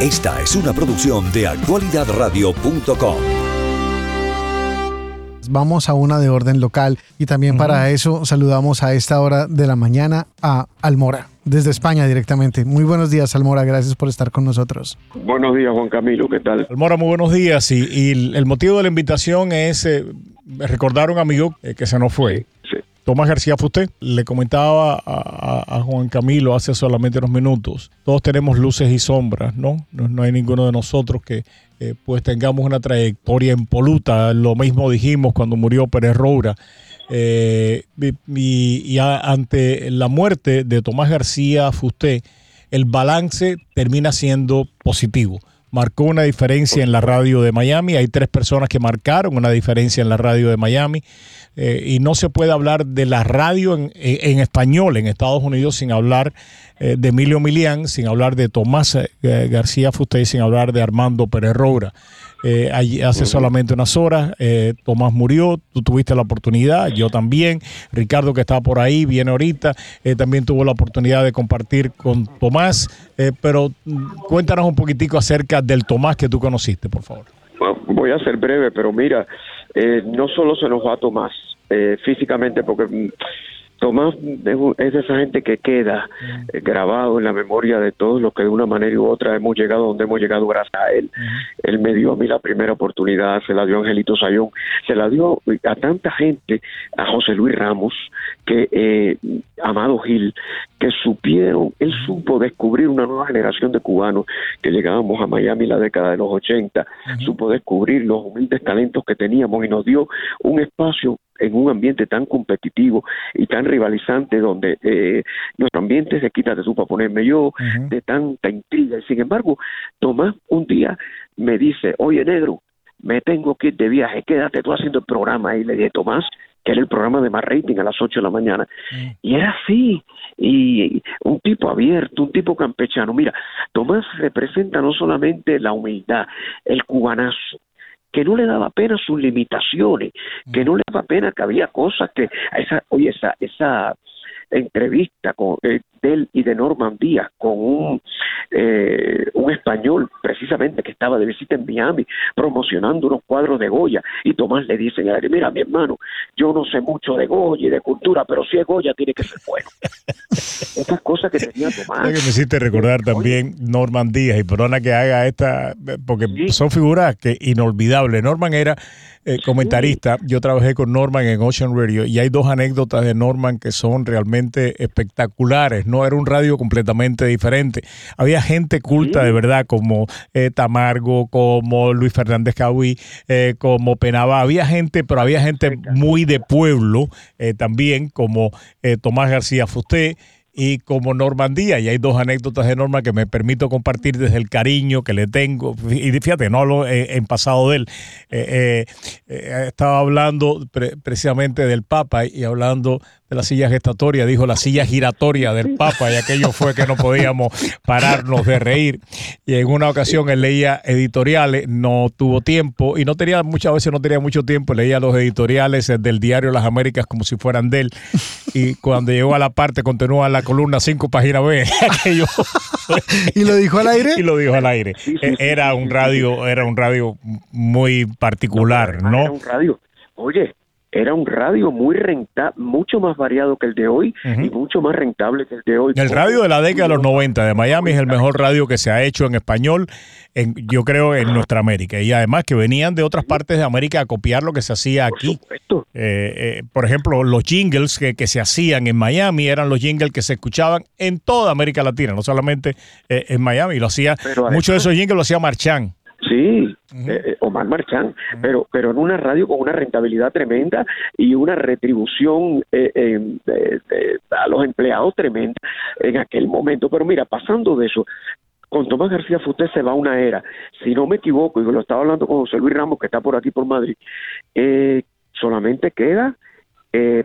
Esta es una producción de actualidadradio.com. Vamos a una de orden local y también para eso saludamos a esta hora de la mañana a Almora, desde España directamente. Muy buenos días, Almora, gracias por estar con nosotros. Buenos días, Juan Camilo, ¿qué tal? Almora, muy buenos días. Y, el motivo de la invitación es eh, recordar a un amigo eh, que se nos fue. Tomás García Fusté, le comentaba a, Juan Camilo hace solamente unos minutos, todos tenemos luces y sombras, ¿no? No, hay ninguno de nosotros que eh, pues tengamos una trayectoria impoluta. Lo mismo dijimos cuando murió Pérez Roura. Eh, y, ante la muerte de Tomás García Fusté, el balance termina siendo positivo marcó una diferencia en la radio de Miami. Hay tres personas que marcaron una diferencia en la radio de Miami. Eh, y no se puede hablar de la radio en, español en Estados Unidos sin hablar eh, de Emilio Milián, sin hablar de Tomás eh, García Fusté, sin hablar de Armando Pérez Roura. hace solamente unas horas Tomás murió, tú tuviste la oportunidad, yo también, Ricardo que está por ahí, viene ahorita, también tuvo la oportunidad de compartir con Tomás, pero mm, cuéntanos un poquitico acerca del Tomás que tú conociste, por favor. Voy a ser breve, pero mira, eh, no solo se nos va a Tomás eh, físicamente, porque mm, Tomás es de esa gente que queda eh, grabado en la memoria de todos los que de una manera u otra hemos llegado donde hemos llegado gracias a él. Él me dio a mí la primera oportunidad, se la dio a Angelito Sayón, se la dio a tanta gente, a José Luis Ramos, que eh, Amado Gil, que supieron, él supo descubrir una nueva generación de cubanos que llegábamos a Miami en la década de los 80, supo descubrir los humildes talentos que teníamos y nos dio un espacio en un ambiente tan competitivo y tan rivalizante donde eh, nuestro ambiente se quita de su para ponerme yo, de tanta intriga. Y sin embargo, Tomás un día me dice, oye negro, me tengo que ir de viaje, quédate tú haciendo el programa. Y le dije, Tomás, que era el programa de más rating a las 8 de la mañana. Y era así, y un tipo abierto, un tipo campechano. Mira, Tomás representa no solamente la humildad, el cubanazo, que no le daba pena sus limitaciones, que no le daba pena que había cosas que, esa, oye, esa, esa entrevista con, eh, de él y de Norman Díaz con un, eh, un español precisamente que estaba de visita en Miami promocionando unos cuadros de Goya y Tomás le dice, mira mi hermano, yo no sé mucho de Goya y de cultura, pero si es Goya tiene que ser bueno. Estas cosas que tenía Tomás. que me hiciste recordar también Norman Díaz y perdona que haga esta, porque son figuras que inolvidables. Norman era eh, comentarista, yo trabajé con Norman en Ocean Radio y hay dos anécdotas de Norman que son realmente espectaculares, ¿no? Era un radio completamente diferente. Había gente culta de verdad como eh, Tamargo, como Luis Fernández Cahuí, eh, como Penaba. Había gente, pero había gente muy de pueblo también, como Tomás García Fusté y como Normandía. Y hay dos anécdotas de Norma que me permito compartir desde el cariño que le tengo. Y fíjate, no hablo en, pasado de él. Eh, eh, eh, estaba hablando precisamente del Papa y hablando de la silla gestatoria, dijo la silla giratoria del Papa, y aquello fue que no podíamos pararnos de reír. Y en una ocasión él leía editoriales, no tuvo tiempo, y no tenía, muchas veces no tenía mucho tiempo, leía los editoriales del diario Las Américas como si fueran de él. Y cuando llegó a la parte, continúa la columna 5 página B, aquello. ¿Y lo dijo al aire? Y lo dijo al aire. Era un radio, era un radio muy particular, ¿no? Era un radio. Oye, era un radio muy rentable, mucho más variado que el de hoy y mucho más rentable que el de hoy. El radio de la década de los 90 de Miami es el mejor radio que se ha hecho en español, en, yo creo, en nuestra América. Y además que venían de otras partes de América a copiar lo que se hacía aquí. Por, eh, eh, por ejemplo, los jingles que, que, se hacían en Miami eran los jingles que se escuchaban en toda América Latina, no solamente eh, en Miami. Lo hacía, muchos de esos jingles lo hacía Marchán. Sí, eh, eh, Omar Marchán, pero, pero en una radio con una rentabilidad tremenda y una retribución eh, a los empleados tremenda en aquel momento. Pero mira, pasando de eso, con Tomás García Fusté se va una era. Si no me equivoco, y lo estaba hablando con José Luis Ramos, que está por aquí por Madrid, solamente queda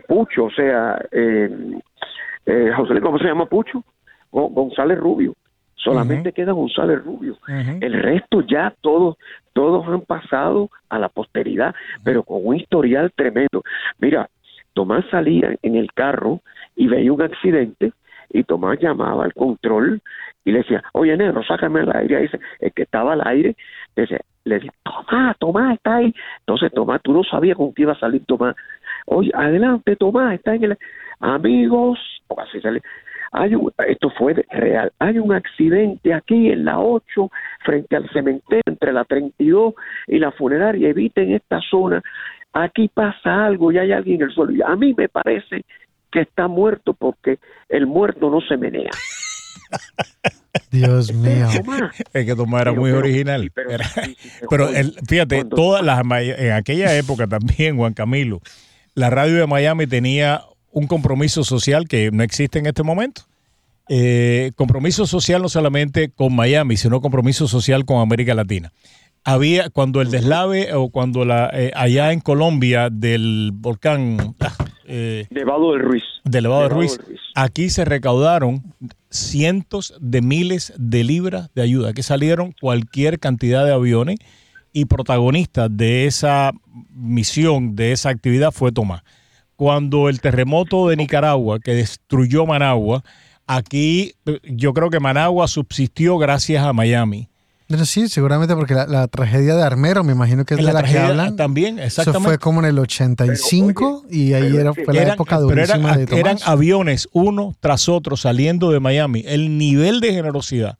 Pucho, o sea, José Luis, ¿cómo se llama Pucho? González Rubio solamente queda González Rubio. El resto ya todos, todos han pasado a la posteridad, pero con un historial tremendo. Mira, Tomás salía en el carro y veía un accidente y Tomás llamaba al control y le decía, oye negro, sácame el aire. Ahí dice, el que estaba al aire, le decía, le decía, Tomás, Tomás está ahí. Entonces Tomás, tú no sabías con qué iba a salir Tomás. Oye, adelante Tomás, está en el... Amigos, así sale. Hay un, esto fue real. Hay un accidente aquí en la 8, frente al cementerio, entre la 32 y la funeraria. Eviten esta zona. Aquí pasa algo y hay alguien en el suelo. Y a mí me parece que está muerto porque el muerto no se menea. Dios mío. Es que Tomás era muy original. Pero, fíjate, todas las en aquella época también, Juan Camilo, la radio de Miami tenía un compromiso social que no existe en este momento. Eh, compromiso social no solamente con Miami, sino compromiso social con América Latina. Había cuando el deslave o cuando la eh, allá en Colombia del volcán ah, eh, Nevado del Ruiz. De Nevado, Ruiz, Ruiz, aquí se recaudaron cientos de miles de libras de ayuda, que salieron cualquier cantidad de aviones y protagonista de esa misión, de esa actividad fue Tomás. Cuando el terremoto de Nicaragua, que destruyó Managua, aquí yo creo que Managua subsistió gracias a Miami. Sí, seguramente porque la, tragedia de Armero, me imagino que es de la, que hablan. También, exactamente. Eso fue como en el 85 y ahí era, fue la época durísima de Tomás. Eran aviones uno tras otro saliendo de Miami. El nivel de generosidad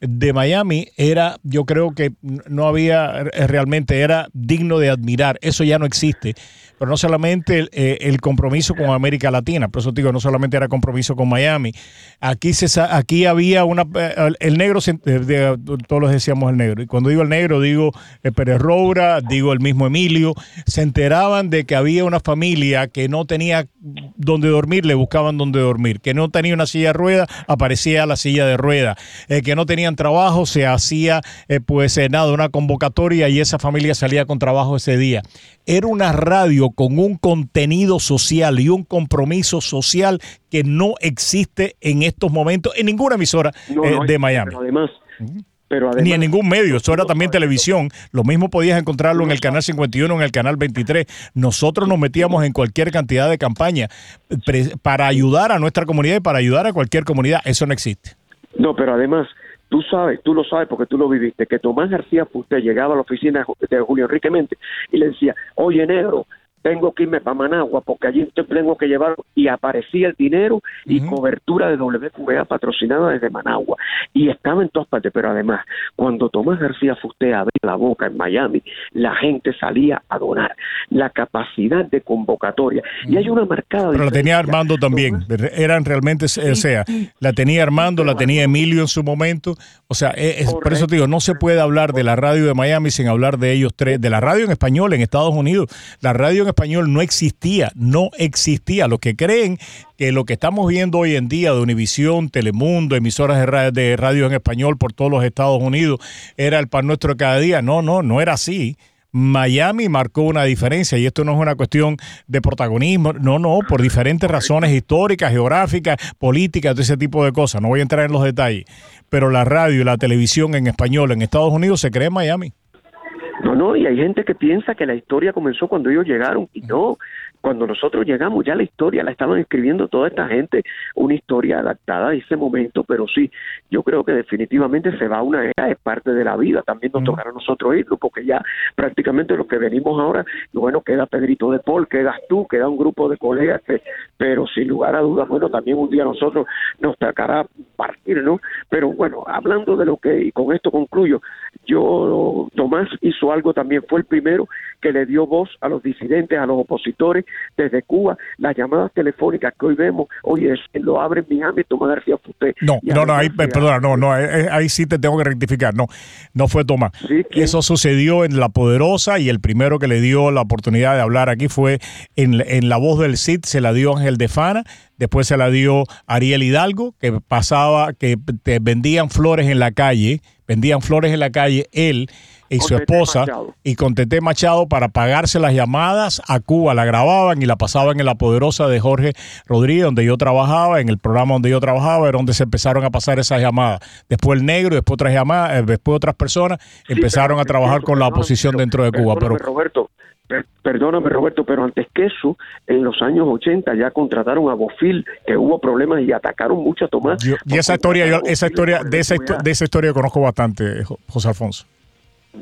de Miami era, yo creo que no había realmente, era digno de admirar. Eso ya no existe pero no solamente eh, el, compromiso con América Latina, por eso digo, no solamente era compromiso con Miami. Aquí se aquí había una eh, el negro eh, todos los decíamos el negro. Y cuando digo el negro digo Pérez Roura, digo el mismo Emilio, se enteraban de que había una familia que no tenía donde dormir, le buscaban donde dormir, que no tenía una silla de rueda, aparecía la silla de rueda, que no tenían trabajo, se hacía pues nada, una convocatoria y esa familia salía con trabajo ese día. Era una radio con un contenido social y un compromiso social que no existe en estos momentos en ninguna emisora eh, de Miami. Pero además, Ni en ningún medio, eso era también televisión. Lo mismo podías encontrarlo en el canal 51, en el canal 23. Nosotros nos metíamos en cualquier cantidad de campaña para ayudar a nuestra comunidad y para ayudar a cualquier comunidad. Eso no existe. No, pero además, Tú sabes, tú lo sabes porque tú lo viviste, que Tomás García usted llegaba a la oficina de Julio Enrique Mente y le decía, oye negro, tengo que irme para Managua porque allí tengo que llevar y aparecía el dinero y cobertura de WQA patrocinada desde Managua. Y estaba en todas partes, pero además cuando Tomás García Fusté abría la boca en Miami, la gente salía a donar, la capacidad de convocatoria. Y hay una marcada Pero la tenía Armando también, eran realmente, o sea, la tenía Armando, la tenía Emilio en su momento, o sea, e, es, por eso digo, no se puede hablar de la radio de Miami sin hablar de ellos tres, de la radio en español en Estados Unidos, la radio en español no existía, no existía. Los que creen que lo que estamos viendo hoy en día de Univisión, Telemundo, emisoras de radio, de radio en español por todos los Estados Unidos, era el pan nuestro de cada día. No, no, no era así. Miami marcó una diferencia y esto no es una cuestión de protagonismo, no, no, por diferentes razones históricas, geográficas, políticas, de ese tipo de cosas. No voy a entrar en los detalles, pero la radio y la televisión en español en Estados Unidos se cree en Miami. No, no, y hay gente que piensa que la historia comenzó cuando ellos llegaron y no, cuando nosotros llegamos ya la historia la estaban escribiendo toda esta gente, una historia adaptada a ese momento, pero sí, yo creo que definitivamente se va a una era, es parte de la vida, también nos tocará a nosotros irlo, porque ya prácticamente los que venimos ahora, bueno, queda Pedrito de Paul, quedas tú, queda un grupo de colegas, pero sin lugar a dudas, bueno, también un día nosotros nos tocará partir, ¿no? Pero bueno, hablando de lo que, y con esto concluyo, yo, Tomás hizo algo también, fue el primero que le dio voz a los disidentes, a los opositores desde Cuba, las llamadas telefónicas que hoy vemos, oye, lo abre en Miami, Tomás García Fusté. No, no, no, ahí, perdona, no, no, eh, eh, ahí, sí te tengo que rectificar, no, no fue Tomás. Eso sucedió en La Poderosa y el primero que le dio la oportunidad de hablar aquí fue en, en La Voz del CID, se la dio Ángel de Fana, después se la dio Ariel Hidalgo, que pasaba, que te vendían flores en la calle, vendían flores en la calle, él y su esposa, y con Tete Machado para pagarse las llamadas a Cuba, la grababan y la pasaban en la poderosa de Jorge Rodríguez, donde yo trabajaba, en el programa donde yo trabajaba, era donde se empezaron a pasar esas llamadas. Después el negro, después otras llamadas, eh, después otras personas empezaron a trabajar con la oposición dentro de Cuba. Pero Roberto, perdóname Roberto, pero antes que eso, en los años 80 ya contrataron a Bofil, que hubo problemas y atacaron mucho a Tomás. y esa historia, yo, esa historia, de esa, de esa historia conozco bastante, José Alfonso.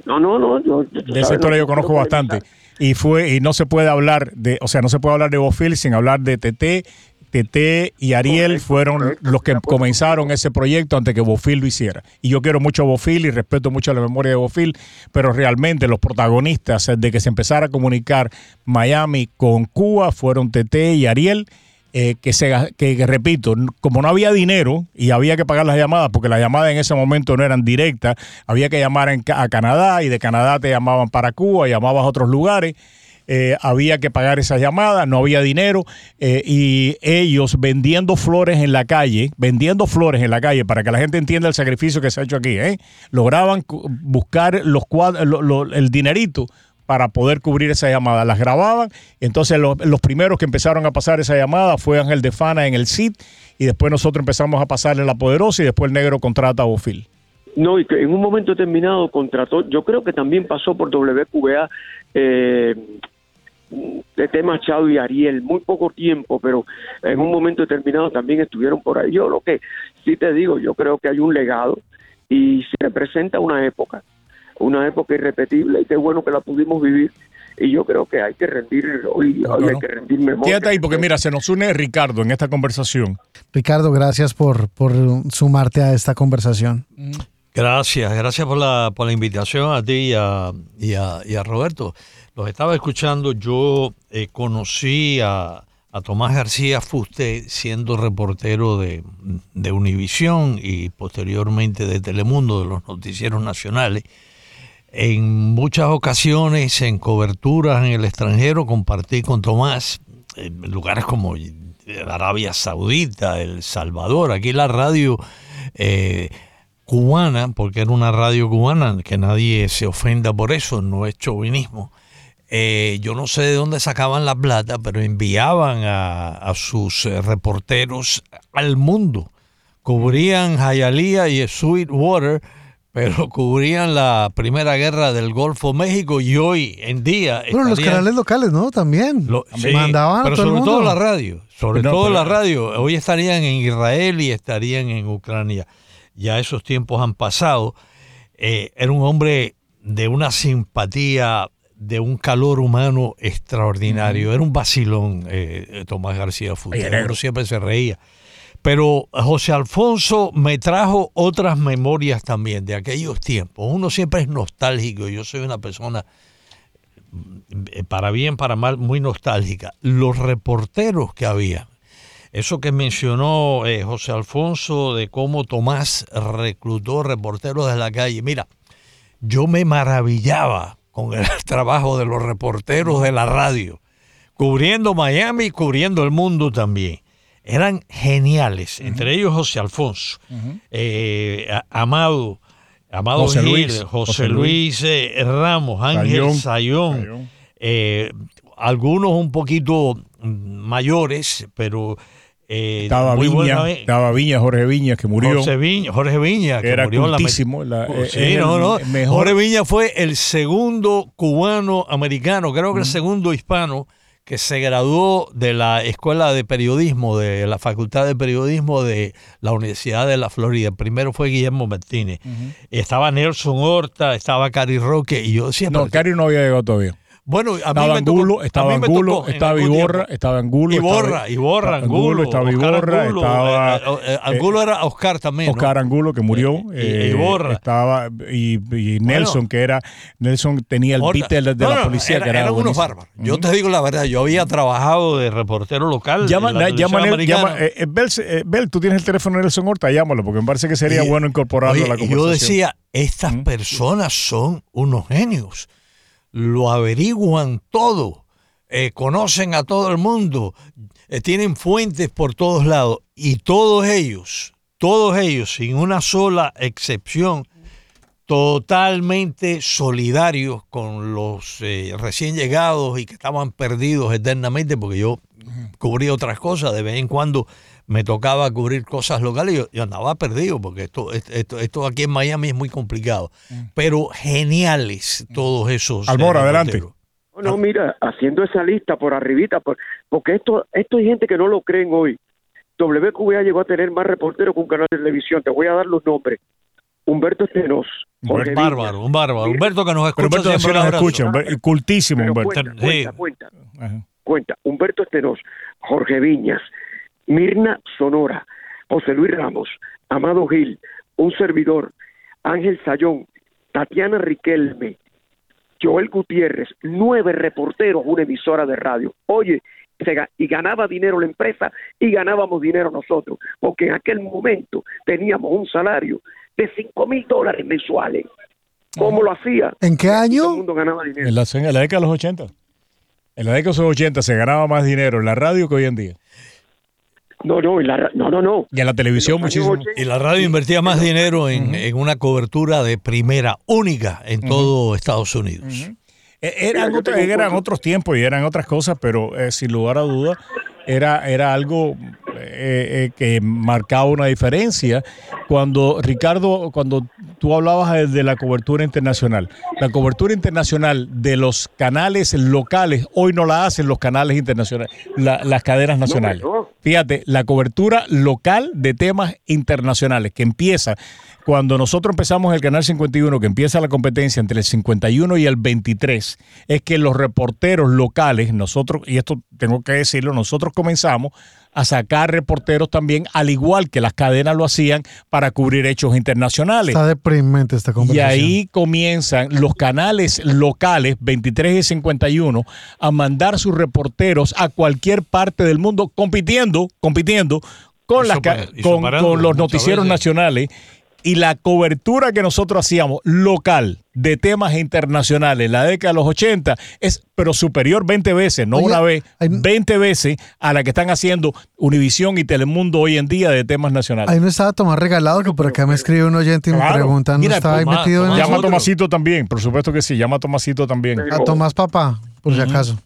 No, no, no. de esa historia yo conozco bastante. Y fue, y no se puede hablar de, o sea, no se puede hablar de Bofil sin hablar de TT Tete y Ariel fueron los que comenzaron ese proyecto antes que Bofil lo hiciera. Y yo quiero mucho a Bofil y respeto mucho la memoria de Bofil, pero realmente los protagonistas de que se empezara a comunicar Miami con Cuba fueron Tete y Ariel. Eh, que, se, que, repito, como no había dinero y había que pagar las llamadas, porque las llamadas en ese momento no eran directas, había que llamar a Canadá y de Canadá te llamaban para Cuba, llamabas a otros lugares. Eh, había que pagar esas llamadas, no había dinero eh, y ellos vendiendo flores en la calle, vendiendo flores en la calle para que la gente entienda el sacrificio que se ha hecho aquí, lograban buscar los el dinerito para poder cubrir esa llamada. Las grababan, entonces los, primeros que empezaron a pasar esa llamada fue Ángel de Fana en el CID y después nosotros empezamos a pasarle la poderosa y después el negro contrata a Bofil. No, y que en un momento determinado contrató, yo creo que también pasó por WQA eh, de T. Machado y Ariel, muy poco tiempo, pero en un momento determinado también estuvieron por ahí. Yo lo que sí te digo, yo creo que hay un legado y se representa una época, una época irrepetible y qué bueno que la pudimos vivir. Y yo creo que hay que rendir hoy, hay que rendir memoria. Quédate ahí porque mira, se nos une Ricardo en esta conversación. Ricardo, gracias por, por sumarte a esta conversación. Gracias, gracias por la, por la invitación a ti y a, y a, y a Roberto. Los estaba escuchando, yo eh, conocí a, Tomás García Fuste siendo reportero de, de Univisión y posteriormente de Telemundo, de los noticieros nacionales. En muchas ocasiones, en coberturas en el extranjero, compartí con Tomás en lugares como Arabia Saudita, El Salvador. Aquí la radio eh, cubana, porque era una radio cubana, que nadie se ofenda por eso, no es chauvinismo eh, yo no sé de dónde sacaban la plata, pero enviaban a, sus eh, reporteros al mundo. Cubrían Hialeah y Sweetwater, pero cubrían la primera guerra del Golfo México y hoy en día. Bueno, los canales locales, ¿no? También. mandaban pero sobre todo la radio. Sobre todo la radio. Hoy estarían en Israel y estarían en Ucrania. Ya esos tiempos han pasado. Eh, era un hombre de una simpatía de un calor humano extraordinario. Era un vacilón eh, Tomás García Fuster. siempre se reía. Pero José Alfonso me trajo otras memorias también de aquellos tiempos. Uno siempre es nostálgico. Yo soy una persona, mm, para bien, para mal, muy nostálgica. Los reporteros que había. Eso que mencionó eh, José Alfonso de cómo Tomás reclutó reporteros de la calle. Mira, yo me maravillaba con el trabajo de los reporteros de la radio, cubriendo Miami y cubriendo el mundo también. Eran geniales, entre ellos José Alfonso, eh, Amado, Amado José Luis, José, Luis, eh, Ramos, Ángel Sayón, eh, algunos un poquito mayores, pero eh, estaba, Viña, estaba Viña, Jorge Viña, que murió. Jorge Viña, Jorge Viña que era murió cultísimo. Oh, sí, no, no. Jorge Viña fue el segundo cubano americano, creo que el segundo hispano que se graduó de la Escuela de Periodismo, de la Facultad de Periodismo de la Universidad de la Florida. primero fue Guillermo Martínez. Estaba Nelson Horta, estaba Cari Roque, y yo decía... No, Cari no había llegado todavía. Bueno, a mí estaba me Angulo, estaba Angulo, estaba Iborra, estaba Angulo. Iborra, Iborra, Angulo, estaba Iborra, estaba... Eh, eh, eh, Angulo era Oscar también, Oscar Angulo, que murió. Eh, Iborra. Estaba, y, Nelson, que era... Nelson tenía el beat de, la policía, era, que era Eran unos bárbaros. Yo te digo la verdad, yo había trabajado de reportero local llama, llama, llama Bel, tú tienes el teléfono de Nelson Horta, llámalo, porque me parece que sería bueno incorporarlo a la conversación. Yo decía, estas personas son unos genios lo averiguan todo, eh, conocen a todo el mundo, eh, tienen fuentes por todos lados y todos ellos, todos ellos, sin una sola excepción, totalmente solidarios con los eh, recién llegados y que estaban perdidos eternamente, porque yo cubrí otras cosas, de vez en cuando me tocaba cubrir cosas locales y yo, andaba perdido porque esto, esto, esto, aquí en Miami es muy complicado. Mm. Pero geniales todos esos. Almora, adelante. No, mira, haciendo esa lista por arribita, porque esto, esto hay gente que no lo creen hoy. WQA llegó a tener más reporteros que un canal de televisión. Te voy a dar los nombres. Humberto Estenos. Un bárbaro, un bárbaro. Humberto que nos escucha. Humberto siempre nos escucha, cultísimo Humberto. Cuenta, cuenta, cuenta. Humberto Estenos, Jorge Viñas, Mirna Sonora, José Luis Ramos, Amado Gil, un servidor, Ángel Sayón, Tatiana Riquelme, Joel Gutiérrez, nueve reporteros, una emisora de radio. Oye, y ganaba dinero la empresa y ganábamos dinero nosotros, porque en aquel momento teníamos un salario de 5 mil dólares mensuales. ¿Cómo lo hacía? ¿En qué año? Todo el mundo ganaba dinero. En la, en la década de los 80. En la década de los 80 se ganaba más dinero en la radio que hoy en día. No, no, la, no, no, no. Y en la televisión muchísimo. Y la radio invertía más dinero en, una cobertura de primera, única en todo Estados Unidos. E, eran, eran otros tiempos y eran otras cosas, pero eh, sin lugar a duda era, era algo eh, eh, que marcaba una diferencia. Cuando, Ricardo, cuando tú hablabas de la cobertura internacional, la cobertura internacional de los canales locales, hoy no la hacen los canales internacionales, las cadenas nacionales. Fíjate, la cobertura local de temas internacionales que empieza cuando nosotros empezamos el Canal 51, que empieza la competencia entre el 51 y el 23, es que los reporteros locales, nosotros, y esto tengo que decirlo, nosotros comenzamos a sacar reporteros también, al igual que las cadenas lo hacían, para cubrir hechos internacionales. Está deprimente esta conversación. Y ahí comienzan los canales locales, 23 y 51, a mandar sus reporteros a cualquier parte del mundo, compitiendo, compitiendo con, las, con, con los noticieros nacionales y la cobertura que nosotros hacíamos local de temas internacionales en la década de los 80 es pero superior 20 veces, no una vez, 20 veces a la que están haciendo Univisión y Telemundo hoy en día de temas nacionales. Ahí no estaba Tomás regalado, que por acá me escribe un oyente y me pregunta, ¿no estaba ahí metido en Llama a Tomasito también, por supuesto que sí, llama a Tomasito también. a Tomás Papá, por si acaso.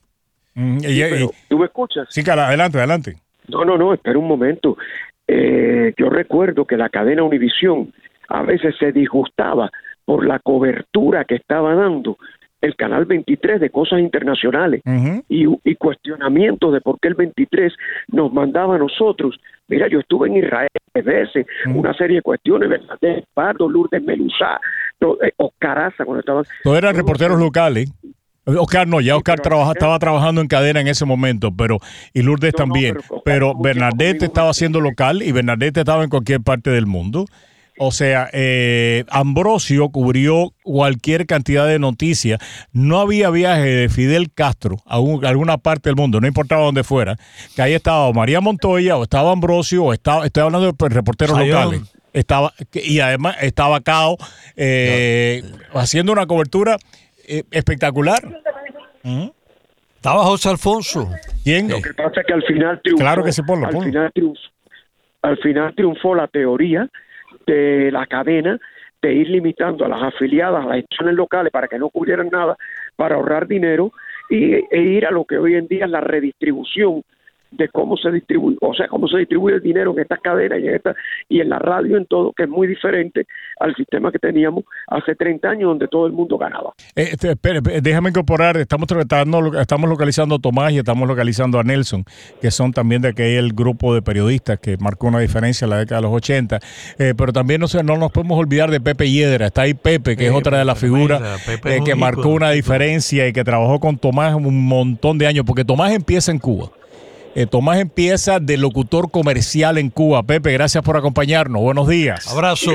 ¿Tú me escuchas? Sí, cara, adelante, adelante. No, no, no, espera un momento. Eh, yo recuerdo que la cadena Univisión a veces se disgustaba por la cobertura que estaba dando el canal 23 de cosas internacionales y, cuestionamientos de por qué el 23 nos mandaba a nosotros. Mira, yo estuve en Israel veces, una serie de cuestiones, ¿verdad? De Pardo, Lourdes Melusá, eh, Oscar Aza, cuando estaban... Todos eran reporteros locales. Oscar no, ya Oscar estaba trabajando en cadena en ese momento, pero y Lourdes también. pero, Bernadette estaba haciendo local y Bernadette estaba en cualquier parte del mundo. O sea, eh, Ambrosio cubrió cualquier cantidad de noticias. No había viaje de Fidel Castro a, alguna parte del mundo, no importaba dónde fuera, que ahí estaba María Montoya o estaba Ambrosio o estaba, estoy hablando de reporteros locales. Estaba, y además estaba Cao eh, haciendo una cobertura eh, espectacular. Estaba José Alfonso. ¿Quién? Lo que pasa es que al final triunfó. Claro que se pone, al, final triunfó, al final triunfó la teoría de la cadena de ir limitando a las afiliadas a las estaciones locales para que no cubrieran nada, para ahorrar dinero y, e ir a lo que hoy en día es la redistribución de cómo se distribuye, o sea, cómo se distribuye el dinero en estas cadenas y en, esta, y en la radio, en todo, que es muy diferente al sistema que teníamos hace 30 años, donde todo el mundo ganaba. Eh, este, déjame incorporar, estamos tratando, estamos localizando a Tomás y estamos localizando a Nelson, que son también de aquel grupo de periodistas que marcó una diferencia en la década de los 80, eh, pero también no, no nos podemos olvidar de Pepe Hiedra, está ahí Pepe, que es otra de las figuras eh, que marcó una diferencia y que trabajó con Tomás un montón de años, porque Tomás empieza en Cuba. Eh, Tomás empieza de locutor comercial en Cuba. Pepe, gracias por acompañarnos. Buenos días. Abrazo.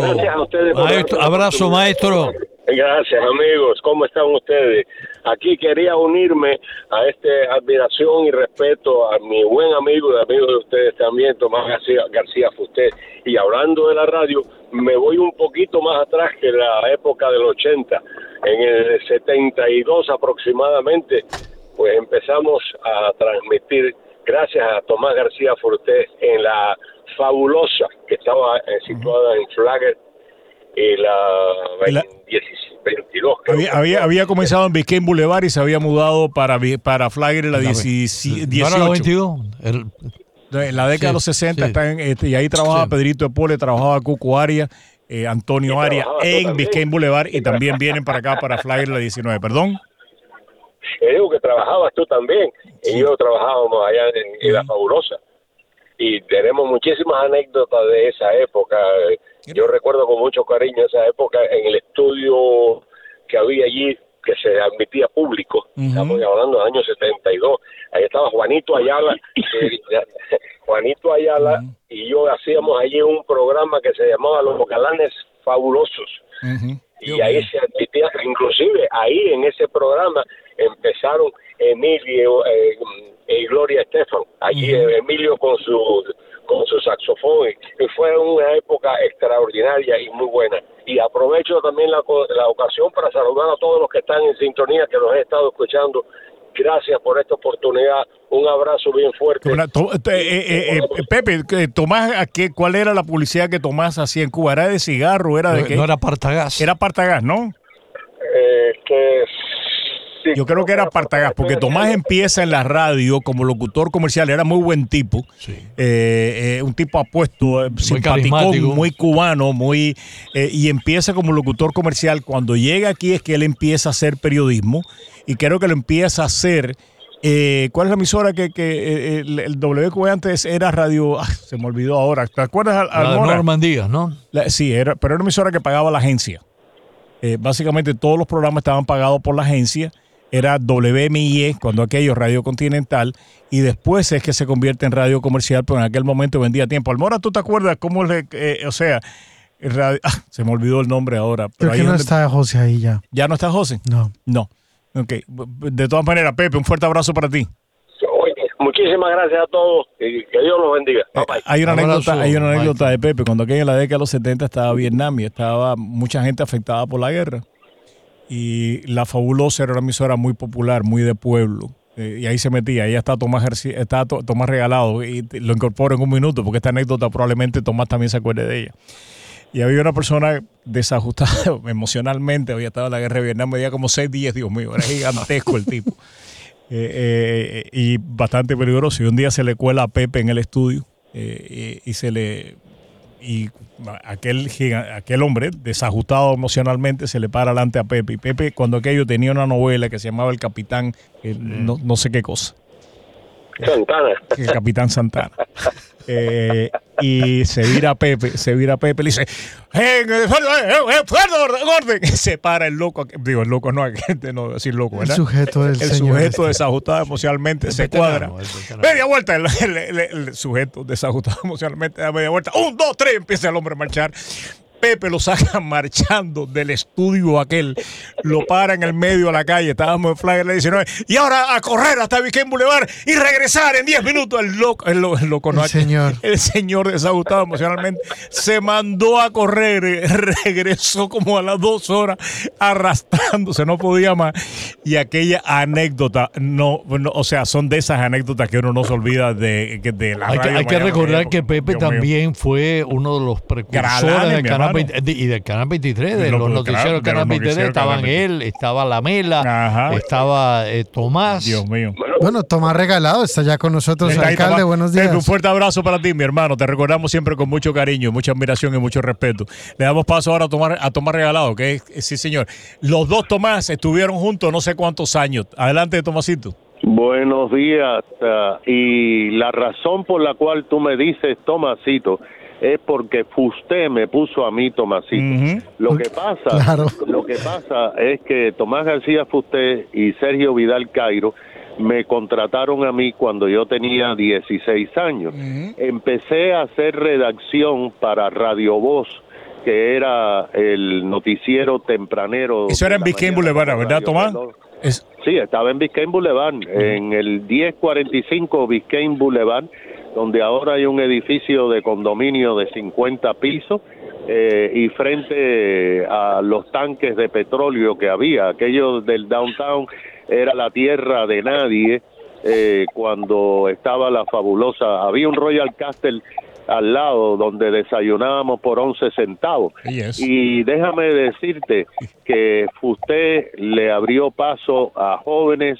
maestro, abrazo, maestro. Gracias, amigos. ¿Cómo están ustedes? Aquí quería unirme a esta admiración y respeto a mi buen amigo y amigo de ustedes también, Tomás García, García Fusté. Y hablando de la radio, me voy un poquito más atrás que la época del 80. En el 72 aproximadamente, pues empezamos a transmitir gracias a Tomás García Fortés en la fabulosa que estaba eh, situada en Flagger y la, 22. Había, había, había, comenzado en Biscayne Boulevard y se había mudado para, para Flagger en la 18. En la década de los 60 está en, este, y ahí trabajaba Pedrito Pole, trabajaba Cuco Arias, eh, Antonio Arias en Biscayne Boulevard y también vienen para acá para Flagger la 19. Perdón. Y digo que trabajabas tú también, y yo trabajábamos allá en, La Fabulosa. Y tenemos muchísimas anécdotas de esa época. Yo recuerdo con mucho cariño esa época en el estudio que había allí que se admitía público. Estamos hablando del año 72. Ahí estaba Juanito Ayala, Juanito Ayala y yo hacíamos allí un programa que se llamaba Los Galanes Fabulosos. Y ahí se admitía, inclusive ahí en ese programa empezaron Emilio eh, y Gloria Estefan. Allí Emilio con su con su saxofón y fue una época extraordinaria y muy buena. Y aprovecho también la, la ocasión para saludar a todos los que están en sintonía, que nos he estado escuchando gracias por esta oportunidad. Un abrazo bien fuerte. Eh, eh, eh, Pepe, Tomás, ¿cuál era la publicidad que Tomás hacía en Cuba? ¿Era de cigarro? ¿Era de no, qué? No era Partagás. Era Partagás, ¿no? que yo creo que era Partagás, porque Tomás empieza en la radio como locutor comercial, era muy buen tipo, un tipo apuesto, simpático, muy cubano, muy y empieza como locutor comercial. Cuando llega aquí es que él empieza a hacer periodismo y creo que lo empieza a hacer. Eh, ¿Cuál es la emisora que, que eh, el, el, WQ antes era radio? Ah, se me olvidó ahora. ¿Te acuerdas? la de Normandía, ¿no? sí, era, pero era una emisora que pagaba la agencia. Eh, básicamente todos los programas estaban pagados por la agencia. Era WMIE, cuando aquello Radio Continental, y después es que se convierte en radio comercial, pero en aquel momento vendía tiempo. Almora, ¿tú te acuerdas cómo le, o sea, radio, ah, se me olvidó el nombre ahora. Pero ahí no está José ahí ya. ¿Ya no está José? No. No. Ok, de todas maneras, Pepe, un fuerte abrazo para ti. Muchísimas gracias a todos y que Dios los bendiga. Eh, hay una anécdota, hay una anécdota de Pepe. Cuando aquella en la década de los 70 estaba Vietnam y estaba mucha gente afectada por la guerra. Y la fabulosa era una emisora muy popular, muy de pueblo. Eh, y ahí se metía. Ahí está Tomás, está Tomás Regalado y lo incorporo en un minuto porque esta anécdota probablemente Tomás también se acuerde de ella. Y había una persona desajustada emocionalmente, había estado en la guerra de Vietnam, medía como 6 días, Dios mío, era gigantesco el tipo. Eh, eh, y bastante peligroso. Y un día se le cuela a Pepe en el estudio eh, y, se le. Y aquel, aquel hombre, desajustado emocionalmente, se le para delante a Pepe. Y Pepe, cuando aquello tenía una novela que se llamaba El Capitán, no, no sé qué cosa. Santana. El Capitán Santana. Eh, y se vira a Pepe, se vira a Pepe, le dice, ¡Eh, orden! Se para el loco, digo, el loco no, hay gente no decir loco, ¿verdad? El sujeto del El sujeto desajustado emocionalmente se cuadra. Media vuelta, el, el, sujeto desajustado emocionalmente da media vuelta. Un, dos, tres, empieza el hombre a marchar. Pepe lo saca marchando del estudio aquel, lo para en el medio de la calle, estábamos en le 19, y ahora a correr hasta Viquén Boulevard y regresar en 10 minutos. El loco, el, loco, el señor. El señor desagustado emocionalmente se mandó a correr, regresó como a las dos horas arrastrándose, no podía más. Y aquella anécdota, no, o sea, son de esas anécdotas que uno no se olvida de, de la Hay, que, hay que recordar que Pepe también fue uno de los precursores del canal y del Canal 23, de los noticieros del Canal 23, estaban él, estaba Lamela, estaba eh, Tomás. Dios mío. Bueno, Tomás Regalado está ya con nosotros, alcalde, buenos días. Un fuerte abrazo para ti, mi hermano. Te recordamos siempre con mucho cariño, mucha admiración y mucho respeto. Le damos paso ahora a Tomás, a Tomás Regalado, que sí, señor. Los dos Tomás estuvieron juntos no sé cuántos años. Adelante, Tomasito. Buenos días. Uh, y la razón por la cual tú me dices, Tomasito, es porque usted me puso a mí Tomasito. Lo que pasa, lo que pasa es que Tomás García Fusté y Sergio Vidal Cairo me contrataron a mí cuando yo tenía 16 años. Empecé a hacer redacción para Radio Voz, que era el noticiero tempranero. Eso era en Biscayne Boulevard, ¿verdad, Tomás? Sí, estaba en Biscayne Boulevard, en el 1045 Biscayne Boulevard donde ahora hay un edificio de condominio de 50 pisos eh, y frente a los tanques de petróleo que había, aquello del downtown era la tierra de nadie eh, cuando estaba la fabulosa, había un Royal Castle al lado donde desayunábamos por 11 centavos. Y déjame decirte que usted le abrió paso a jóvenes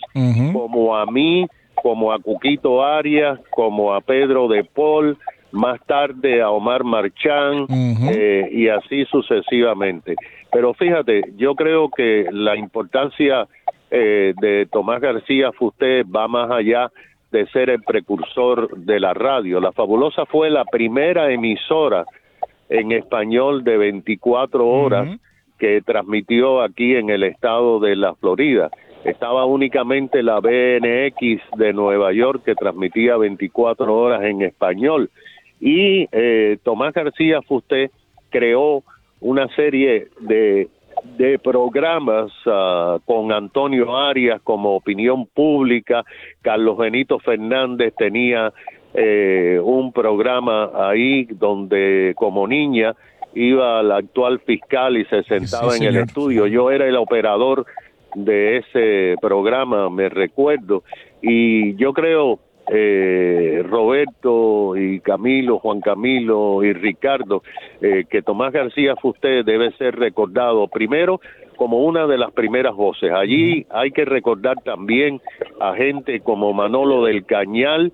como a mí, como a Cuquito Arias, como a Pedro de Paul, más tarde a Omar Marchán eh, y así sucesivamente. Pero fíjate, yo creo que la importancia eh, de Tomás García Fusté va más allá de ser el precursor de la radio. La Fabulosa fue la primera emisora en español de 24 horas que transmitió aquí en el estado de la Florida. Estaba únicamente la BNX de Nueva York que transmitía 24 horas en español. Y eh, Tomás García Fusté creó una serie de de programas ah, con Antonio Arias como opinión pública, Carlos Benito Fernández tenía eh, un programa ahí donde como niña iba al actual fiscal y se sentaba en el estudio. Yo era el operador de ese programa, me recuerdo, y yo creo eh, Roberto y Camilo, Juan Camilo y Ricardo, eh, que Tomás García Fusté debe ser recordado primero como una de las primeras voces. Allí hay que recordar también a gente como Manolo del Cañal,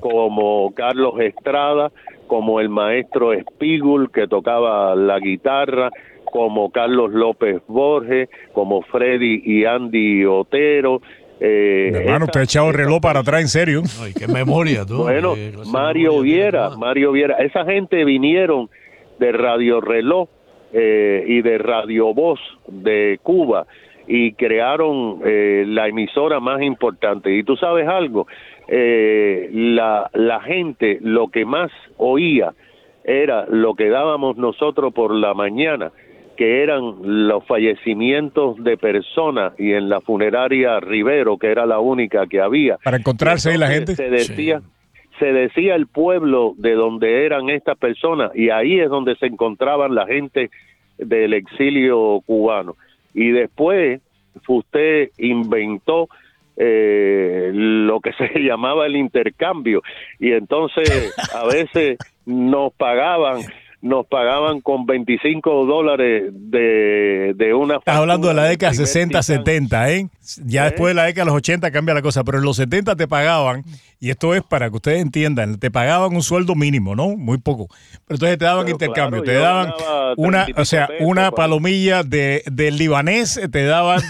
como Carlos Estrada, como el maestro Espígul que tocaba la guitarra, como Carlos López Borges, como Freddy y Andy Otero, eh, hermano, usted ha echado el reloj para atrás, en serio. Ay, qué memoria tú. Bueno, Mario Viera, Mario Viera. Esa gente vinieron de Radio Reloj eh, y de Radio Voz de Cuba y crearon eh, la emisora más importante. Y tú sabes algo, eh, la, la gente lo que más oía era lo que dábamos nosotros por la mañana que eran los fallecimientos de personas y en la funeraria Rivero, que era la única que había. Para encontrarse ahí la gente. Se decía, se decía el pueblo de donde eran estas personas y ahí es donde se encontraban la gente del exilio cubano. Y después usted inventó eh, lo que se llamaba el intercambio y entonces a veces nos pagaban nos pagaban con 25 dólares de, de una... Estás hablando de la década 60, 70, ¿eh? Ya ¿Eh? después de la década de los 80 cambia la cosa, pero en los 70 te pagaban, y esto es para que ustedes entiendan, te pagaban un sueldo mínimo, ¿no? Muy poco. Pero entonces te daban intercambio, te daban una, o sea, una palomilla de, del libanés, te daban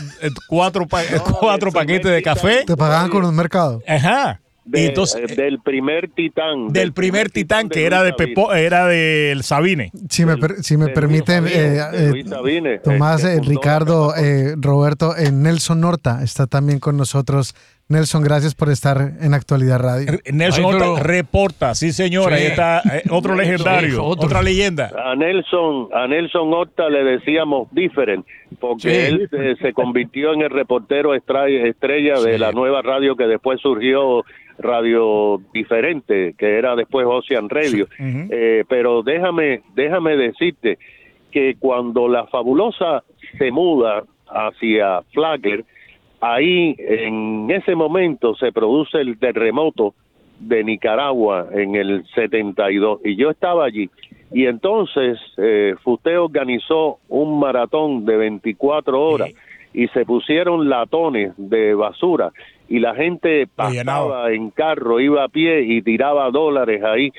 cuatro, cuatro paquetes de café. Te pagaban con los mercados. Ajá entonces, eh, del primer titán. Del, primer, titán, que era de Pepo, era del Sabine. Si me, si me permiten, eh, eh, Tomás, Ricardo, Roberto, Nelson Norta está también con nosotros Nelson, gracias por estar en Actualidad Radio. Nelson reporta, sí señor, ahí está eh, otro legendario, otra leyenda. A Nelson, a Nelson Horta le decíamos different, porque él se, convirtió en el reportero estrella de la nueva radio que después surgió Radio Diferente, que era después Ocean Radio. Eh, pero déjame, déjame decirte que cuando la fabulosa se muda hacia Flagler, ahí en ese momento se produce el terremoto de Nicaragua en el 72 y yo estaba allí. Y entonces eh, organizó un maratón de 24 horas y se pusieron latones de basura y la gente pasaba en carro, iba a pie y tiraba dólares ahí.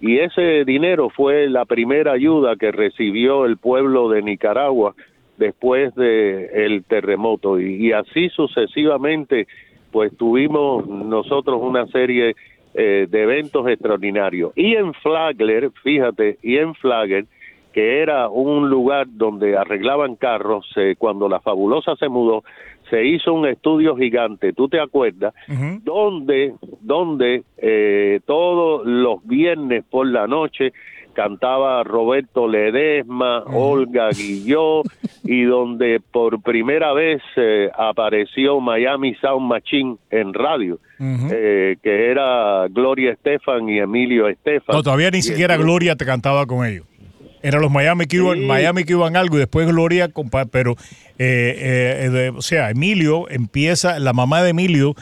Y ese dinero fue la primera ayuda que recibió el pueblo de Nicaragua después de el terremoto. Y, así sucesivamente pues tuvimos nosotros una serie eh, de eventos extraordinarios. Y en Flagler fíjate y en Flagler que era un lugar donde arreglaban carros cuando la fabulosa se mudó se hizo un estudio gigante, ¿tú te acuerdas? Donde, donde eh, todos los viernes por la noche cantaba Roberto Ledesma, Olga Guilló, y donde por primera vez eh, apareció Miami Sound Machine en radio, eh, que era Gloria Estefan y Emilio Estefan. No, todavía ni siquiera Gloria te cantaba con ellos. Eran los Miami que iban, Miami que iban algo y después Gloria, pero, eh, o sea, Emilio empieza, la mamá de Emilio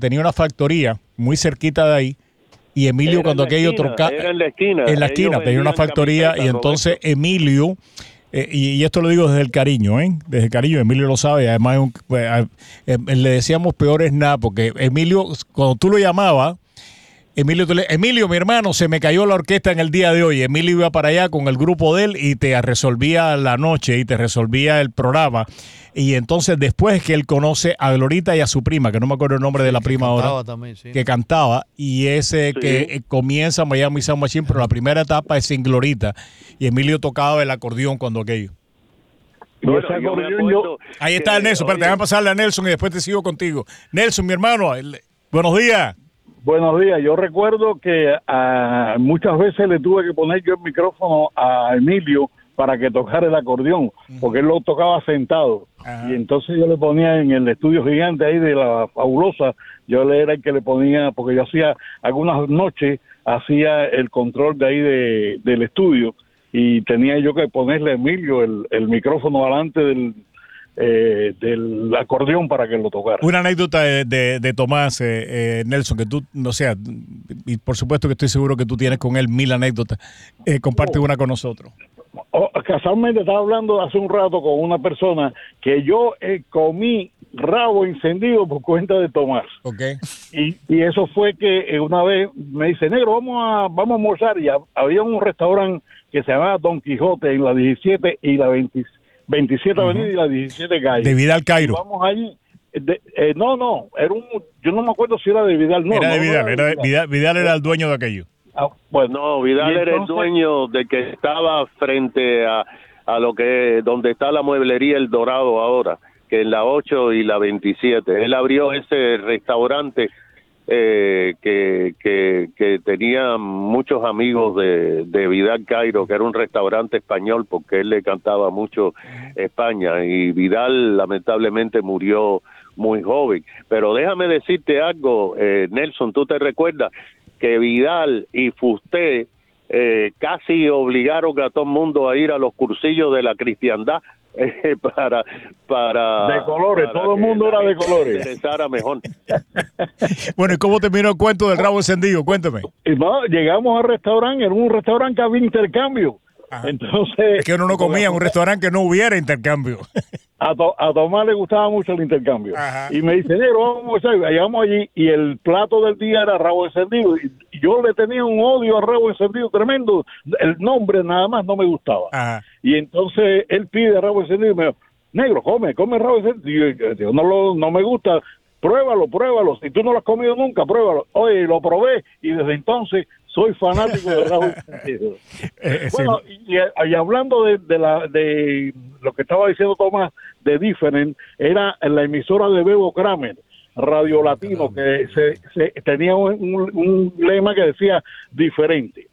tenía una factoría muy cerquita de ahí y Emilio cuando aquello trocaba en la esquina en la esquina tenía una factoría y entonces Emilio eh, y, esto lo digo desde el cariño, ¿eh? Desde el cariño, Emilio lo sabe, además pues, eh, le decíamos peor es nada, porque Emilio, cuando tú lo llamabas, Emilio, Emilio, mi hermano, se me cayó la orquesta en el día de hoy. Emilio iba para allá con el grupo de él y te resolvía la noche y te resolvía el programa. Y entonces después que él conoce a Glorita y a su prima, que no me acuerdo el nombre de la prima ahora, que cantaba, y ese que eh, comienza Miami Sound Machine, pero la primera etapa es sin Glorita. Y Emilio tocaba el acordeón cuando aquello. Ahí está el Nelson, pero te voy a pasarle a Nelson y después te sigo contigo. Nelson, mi hermano, buenos días. Buenos días. Yo recuerdo que ah, muchas veces le tuve que poner yo el micrófono a Emilio para que tocara el acordeón, porque él lo tocaba sentado. Y entonces yo le ponía en el estudio gigante ahí de la fabulosa, yo le era el que le ponía, porque yo hacía algunas noches, hacía el control de ahí de, del estudio y tenía yo que ponerle a Emilio el, el micrófono delante del, eh, del acordeón para que lo tocara. Una anécdota de, de, Tomás eh, eh, Nelson, que tú, o sea, y por supuesto que estoy seguro que tú tienes con él mil anécdotas, comparte oh. una con nosotros. Oh, casualmente estaba hablando hace un rato con una persona que yo comí rabo encendido por cuenta de Tomás. Okay. Y, y eso fue que una vez me dice, negro, vamos a, vamos a almorzar. Y había un restaurante que se llamaba Don Quijote en la 17 y la 26 27 Avenida y la 17 Calle. De Vidal Cairo. vamos allí. Eh, no, no, era un, yo no me acuerdo si era de Vidal. No, era de Vidal, era, Vidal, Vidal, era el dueño de aquello. Ah, pues no, Vidal era el dueño de que estaba frente a, a lo que, donde está la mueblería El Dorado ahora, que es la 8 y la 27. Él abrió ese restaurante eh, que, que, tenía muchos amigos de, de Vidal Cairo, que era un restaurante español, porque él le cantaba mucho España, y Vidal lamentablemente murió muy joven. Pero déjame decirte algo, eh, Nelson, tú te recuerdas que Vidal y Fusté eh, casi obligaron a todo el mundo a ir a los cursillos de la cristiandad para para de colores todo el mundo era de colores. mejor. Bueno y cómo terminó el cuento del rabo encendido cuéntame llegamos al restaurante era un restaurante que había intercambio entonces es que uno no comía en un restaurante que no hubiera intercambio. A, a Tomás le gustaba mucho el intercambio. Y me dice negro vamos a llegamos allí y el plato del día era rabo encendido. Y yo le tenía un odio a rabo encendido tremendo. El nombre nada más no me gustaba. Y entonces él pide rabo encendido y me dijo negro come come rabo encendido y yo, no lo, no me gusta. Pruébalo, pruébalo. Si tú no lo has comido nunca, pruébalo. Oye, lo probé y desde entonces soy fanático de Raúl eh, bueno, y, hablando de, la, de lo que estaba diciendo Tomás, de Different, era la emisora de Bebo Kramer, Radio Latino, que se, tenía un, lema que decía diferente.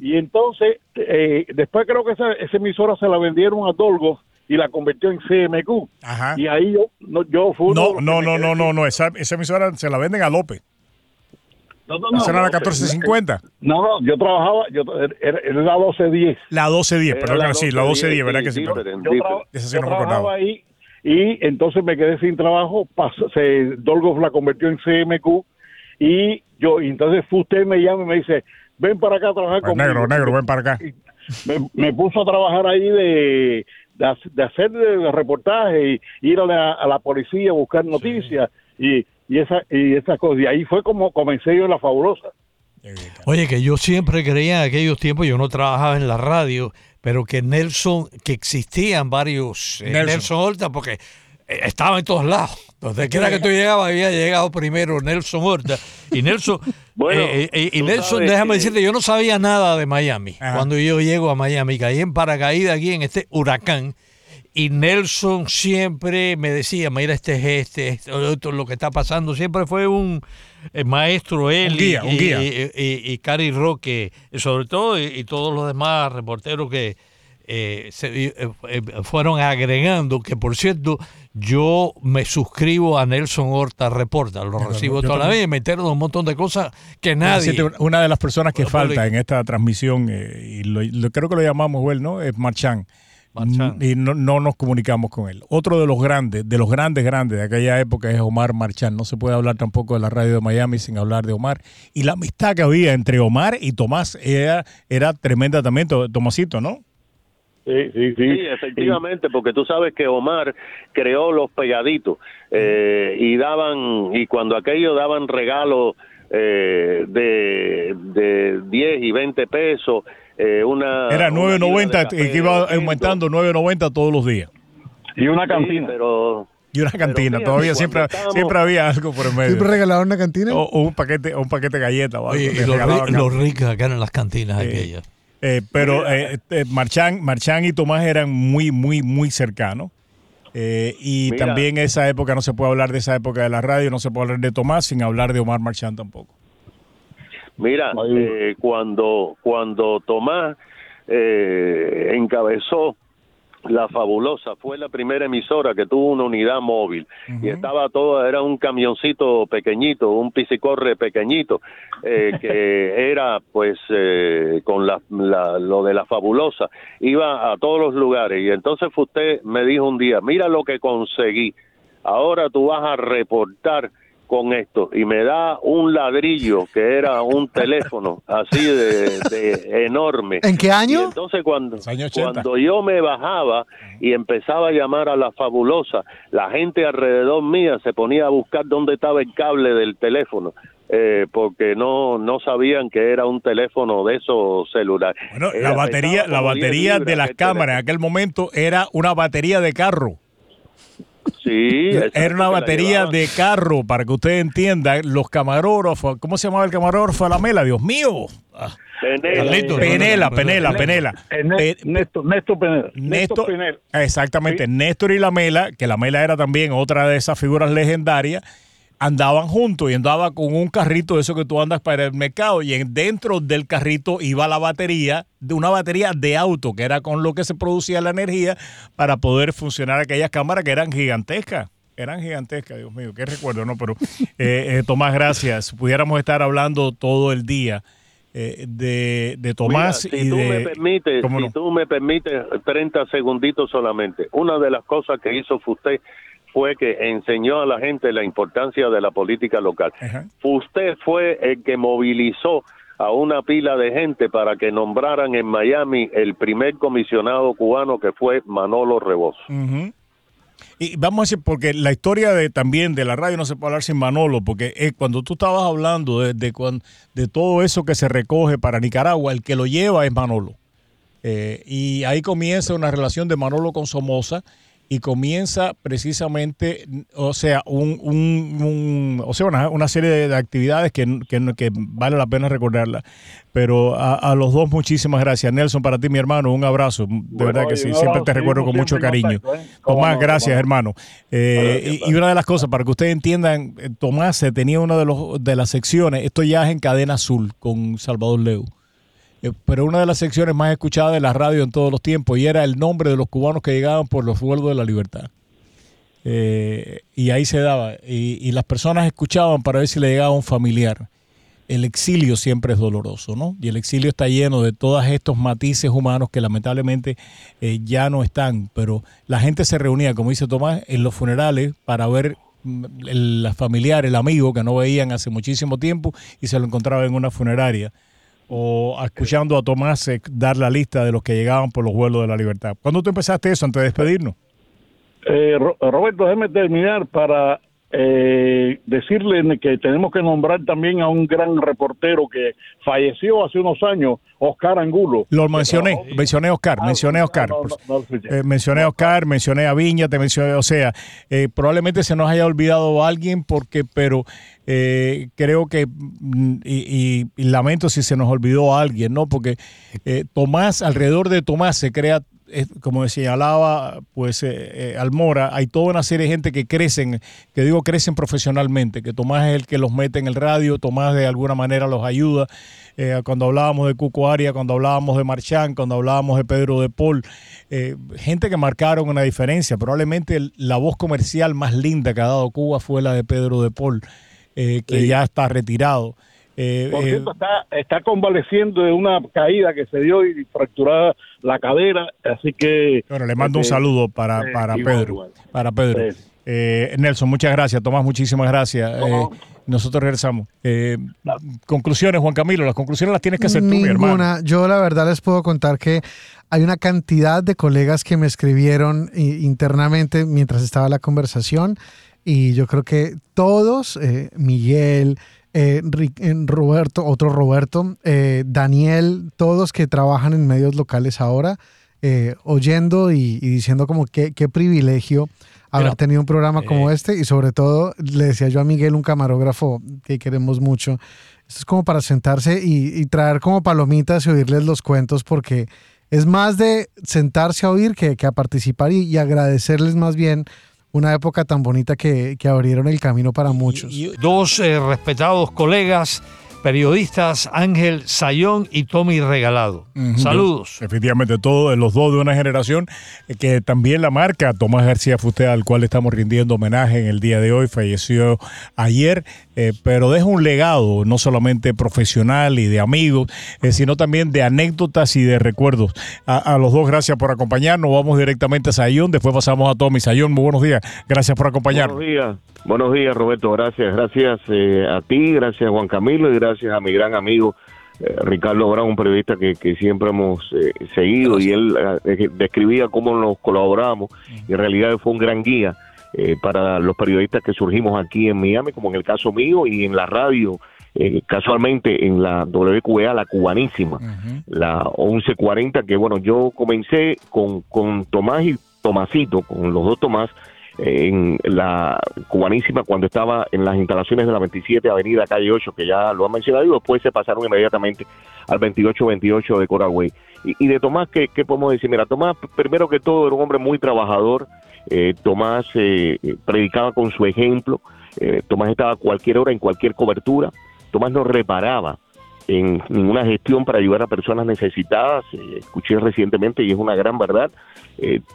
Y entonces, eh, después creo que esa, esa, emisora se la vendieron a Dolgos y la convirtió en CMQ. Y ahí yo, no, yo fui... No, no, no, no, no, no, esa, esa emisora se la venden a López. No, no, no. ¿Esa era la 1450? No, no, yo trabajaba, yo, era, la 1210. La 1210, perdón, sí, la 1210, ¿verdad que sí? Yo, yo trabajaba ahí y entonces me quedé sin trabajo, se, Dolgos la convirtió en CMQ y yo, y entonces usted me llama y me dice, ven para acá a trabajar pues conmigo. Negro, negro, ven para acá. Me, puso a trabajar ahí de, de, hacer de reportaje y ir a la, a la policía a buscar noticias y y esa y esas cosas. Y ahí fue como comencé yo en la fabulosa. Oye, que yo siempre creía en aquellos tiempos, yo no trabajaba en la radio, pero que Nelson, que existían varios eh, Nelson. Horta, porque eh, estaba en todos lados. Donde quiera que tú llegabas, había llegado primero Nelson Horta. Y Nelson, eh, y Nelson, déjame decirte, yo no sabía nada de Miami. Cuando yo llego a Miami, caí en paracaídas aquí en este huracán y Nelson siempre me decía, mira, este es este, esto, lo que está pasando. Siempre fue un eh, maestro él y, Y, Cari Roque, sobre todo, y, todos los demás reporteros que eh, se, eh, fueron agregando, que por cierto, yo me suscribo a Nelson Horta Reporta, lo recibo toda la vida y me entero de un montón de cosas que nadie... Una de las personas que falta en esta transmisión, y lo, creo que lo llamamos, well, ¿no? Es Marchán y no, no, nos comunicamos con él. Otro de los grandes, de los grandes, grandes de aquella época es Omar Marchán. No se puede hablar tampoco de la radio de Miami sin hablar de Omar. Y la amistad que había entre Omar y Tomás era, era tremenda también, Tomasito, ¿no? Sí, sí, sí. efectivamente, porque tú sabes que Omar creó los pegaditos eh, y daban, y cuando aquello daban regalos eh, de, de 10 y 20 pesos. Eh, una, Era 9.90 que iba aumentando 9.90 todos los días. Y una cantina. pero y una cantina, todavía siempre, siempre había algo por el medio. ¿Siempre regalaban una cantina? O, un paquete, un paquete de galletas. los, ricos acá en las cantinas aquellas. Eh, pero eh, eh, Marchán, Marchán y Tomás eran muy, muy, muy cercanos. y también esa época, no se puede hablar de esa época de la radio, no se puede hablar de Tomás sin hablar de Omar Marchán tampoco. Mira, cuando, cuando Tomás encabezó la Fabulosa fue la primera emisora que tuvo una unidad móvil. Y estaba todo, era un camioncito pequeñito, un piscicorre pequeñito, eh, que era pues eh, con la, lo de la Fabulosa, iba a todos los lugares. Y entonces usted me dijo un día, mira lo que conseguí, ahora tú vas a reportar con esto y me da un ladrillo que era un teléfono así de, enorme. ¿En qué año? entonces cuando, cuando yo me bajaba y empezaba a llamar a la fabulosa, la gente alrededor mía se ponía a buscar dónde estaba el cable del teléfono. Eh, porque no no sabían que era un teléfono de esos celulares. Bueno, la batería la batería de las cámaras en aquel momento era una batería de carro. Sí, era una batería de carro, para que usted entienda, los camarógrafos, ¿cómo se llamaba el camarógrafo? La mela, Dios mío. Ah. Penela, Penela, Penela, Penela. Néstor, Néstor Penela. Néstor, Exactamente, Néstor y la Mela, que la Mela era también otra de esas figuras legendarias, andaban juntos y andaba con un carrito de eso que tú andas para el mercado y dentro del carrito iba la batería, de una batería de auto, que era con lo que se producía la energía para poder funcionar aquellas cámaras que eran gigantescas. Eran gigantescas, Dios mío, qué recuerdo, ¿no? Pero eh, eh, Tomás, gracias. Pudiéramos estar hablando todo el día. Eh, de, de, Tomás si y tú Me permites, si tú me permites 30 segunditos solamente. Una de las cosas que hizo usted fue que enseñó a la gente la importancia de la política local. Usted fue el que movilizó a una pila de gente para que nombraran en Miami el primer comisionado cubano que fue Manolo Rebos. Y vamos a decir, porque la historia de también de la radio no se puede hablar sin Manolo, porque cuando tú estabas hablando de, de, todo eso que se recoge para Nicaragua, el que lo lleva es Manolo. Eh, y ahí comienza una relación de Manolo con Somoza y comienza precisamente, o sea, un, un, o sea una, serie de actividades que, que, vale la pena recordarla. Pero a, los dos, muchísimas gracias. Nelson, para ti, mi hermano, un abrazo. De verdad que sí, siempre te recuerdo con mucho cariño. ¿eh? Tomás, gracias, hermano. Eh, y, una de las cosas, para que ustedes entiendan, eh, Tomás tenía una de, los, de las secciones, esto ya es en Cadena Azul con Salvador Leu. Eh, pero una de las secciones más escuchadas de la radio en todos los tiempos y era el nombre de los cubanos que llegaban por los vuelos de la libertad. Eh, y ahí se daba. Y, las personas escuchaban para ver si le llegaba un familiar. El exilio siempre es doloroso, ¿no? Y el exilio está lleno de todos estos matices humanos que lamentablemente eh, ya no están. Pero la gente se reunía, como dice Tomás, en los funerales para ver mm, el, familiar, el amigo que no veían hace muchísimo tiempo y se lo encontraba en una funeraria o escuchando a Tomás dar la lista de los que llegaban por los vuelos de la libertad. ¿Cuándo tú empezaste eso antes de despedirnos? Eh, Roberto, déjeme terminar para eh, decirle que tenemos que nombrar también a un gran reportero que falleció hace unos años, Oscar Angulo. Lo mencioné, mencioné a Oscar, mencioné a Oscar. mencioné a Oscar, mencioné a Viña, te mencioné, o sea, eh, probablemente se nos haya olvidado a alguien porque, pero eh, creo que, mm, y, lamento si se nos olvidó a alguien, ¿no? Porque eh, Tomás, alrededor de Tomás se crea como señalaba pues eh, eh, Almora, hay toda una serie de gente que crecen, que digo crecen profesionalmente, que Tomás es el que los mete en el radio, Tomás de alguna manera los ayuda. Eh, cuando hablábamos de Cuco Aria, cuando hablábamos de Marchán, cuando hablábamos de Pedro de Paul, gente que marcaron una diferencia. Probablemente la voz comercial más linda que ha dado Cuba fue la de Pedro de Paul, que ya está retirado. Eh, Por cierto, está, está convaleciendo de una caída que se dio y fracturada la cadera, así que... Bueno, le mando un este, saludo para, eh, para Pedro. Para Pedro. Eh, Nelson, muchas gracias. Tomás, muchísimas gracias. nosotros regresamos. conclusiones, Juan Camilo, las conclusiones las tienes que hacer tú, mi hermano. Yo la verdad les puedo contar que hay una cantidad de colegas que me escribieron internamente mientras estaba la conversación Y yo creo que todos, eh, eh, Roberto, otro Roberto, Daniel, todos que trabajan en medios locales ahora, oyendo y, diciendo como qué, qué privilegio haber tenido un programa como este. Y sobre todo le decía yo a Miguel, un camarógrafo que queremos mucho, esto es como para sentarse y, traer como palomitas y oírles los cuentos porque es más de sentarse a oír que, a participar y, agradecerles más bien una época tan bonita que, abrieron el camino para muchos. Dos eh, respetados colegas periodistas Ángel Sayón y Tommy Regalado. Saludos. Efectivamente, todos los dos de una generación eh, que también la marca Tomás García Fusté, al cual estamos rindiendo homenaje en el día de hoy, falleció ayer, eh, pero deja un legado no solamente profesional y de amigos, eh, sino también de anécdotas y de recuerdos. A, los dos, gracias por acompañarnos. Vamos directamente a Sayón, después pasamos a Tommy. Sayón, muy buenos días. Gracias por acompañarnos. Buenos días. Buenos días, Roberto. Gracias. Gracias a ti, gracias a Juan Camilo y gracias a mi gran amigo eh, Ricardo Brown, un periodista que, siempre hemos eh, seguido y él eh, describía cómo nos colaboramos y en realidad fue un gran guía para los periodistas que surgimos aquí en Miami, como en el caso mío y en la radio. casualmente en la WQA, la cubanísima, la 1140, que bueno, yo comencé con, con Tomás y Tomasito, con los dos Tomás, en la cubanísima cuando estaba en las instalaciones de la 27 Avenida Calle 8, que ya lo han mencionado, y después se pasaron inmediatamente al 2828 de Coral Y, de Tomás, ¿qué, podemos decir? Mira, Tomás, primero que todo, era un hombre muy trabajador. Eh, Tomás eh, predicaba con su ejemplo. Eh, Tomás estaba a cualquier hora, en cualquier cobertura. Tomás no reparaba en ninguna gestión para ayudar a personas necesitadas. escuché recientemente y es una gran verdad.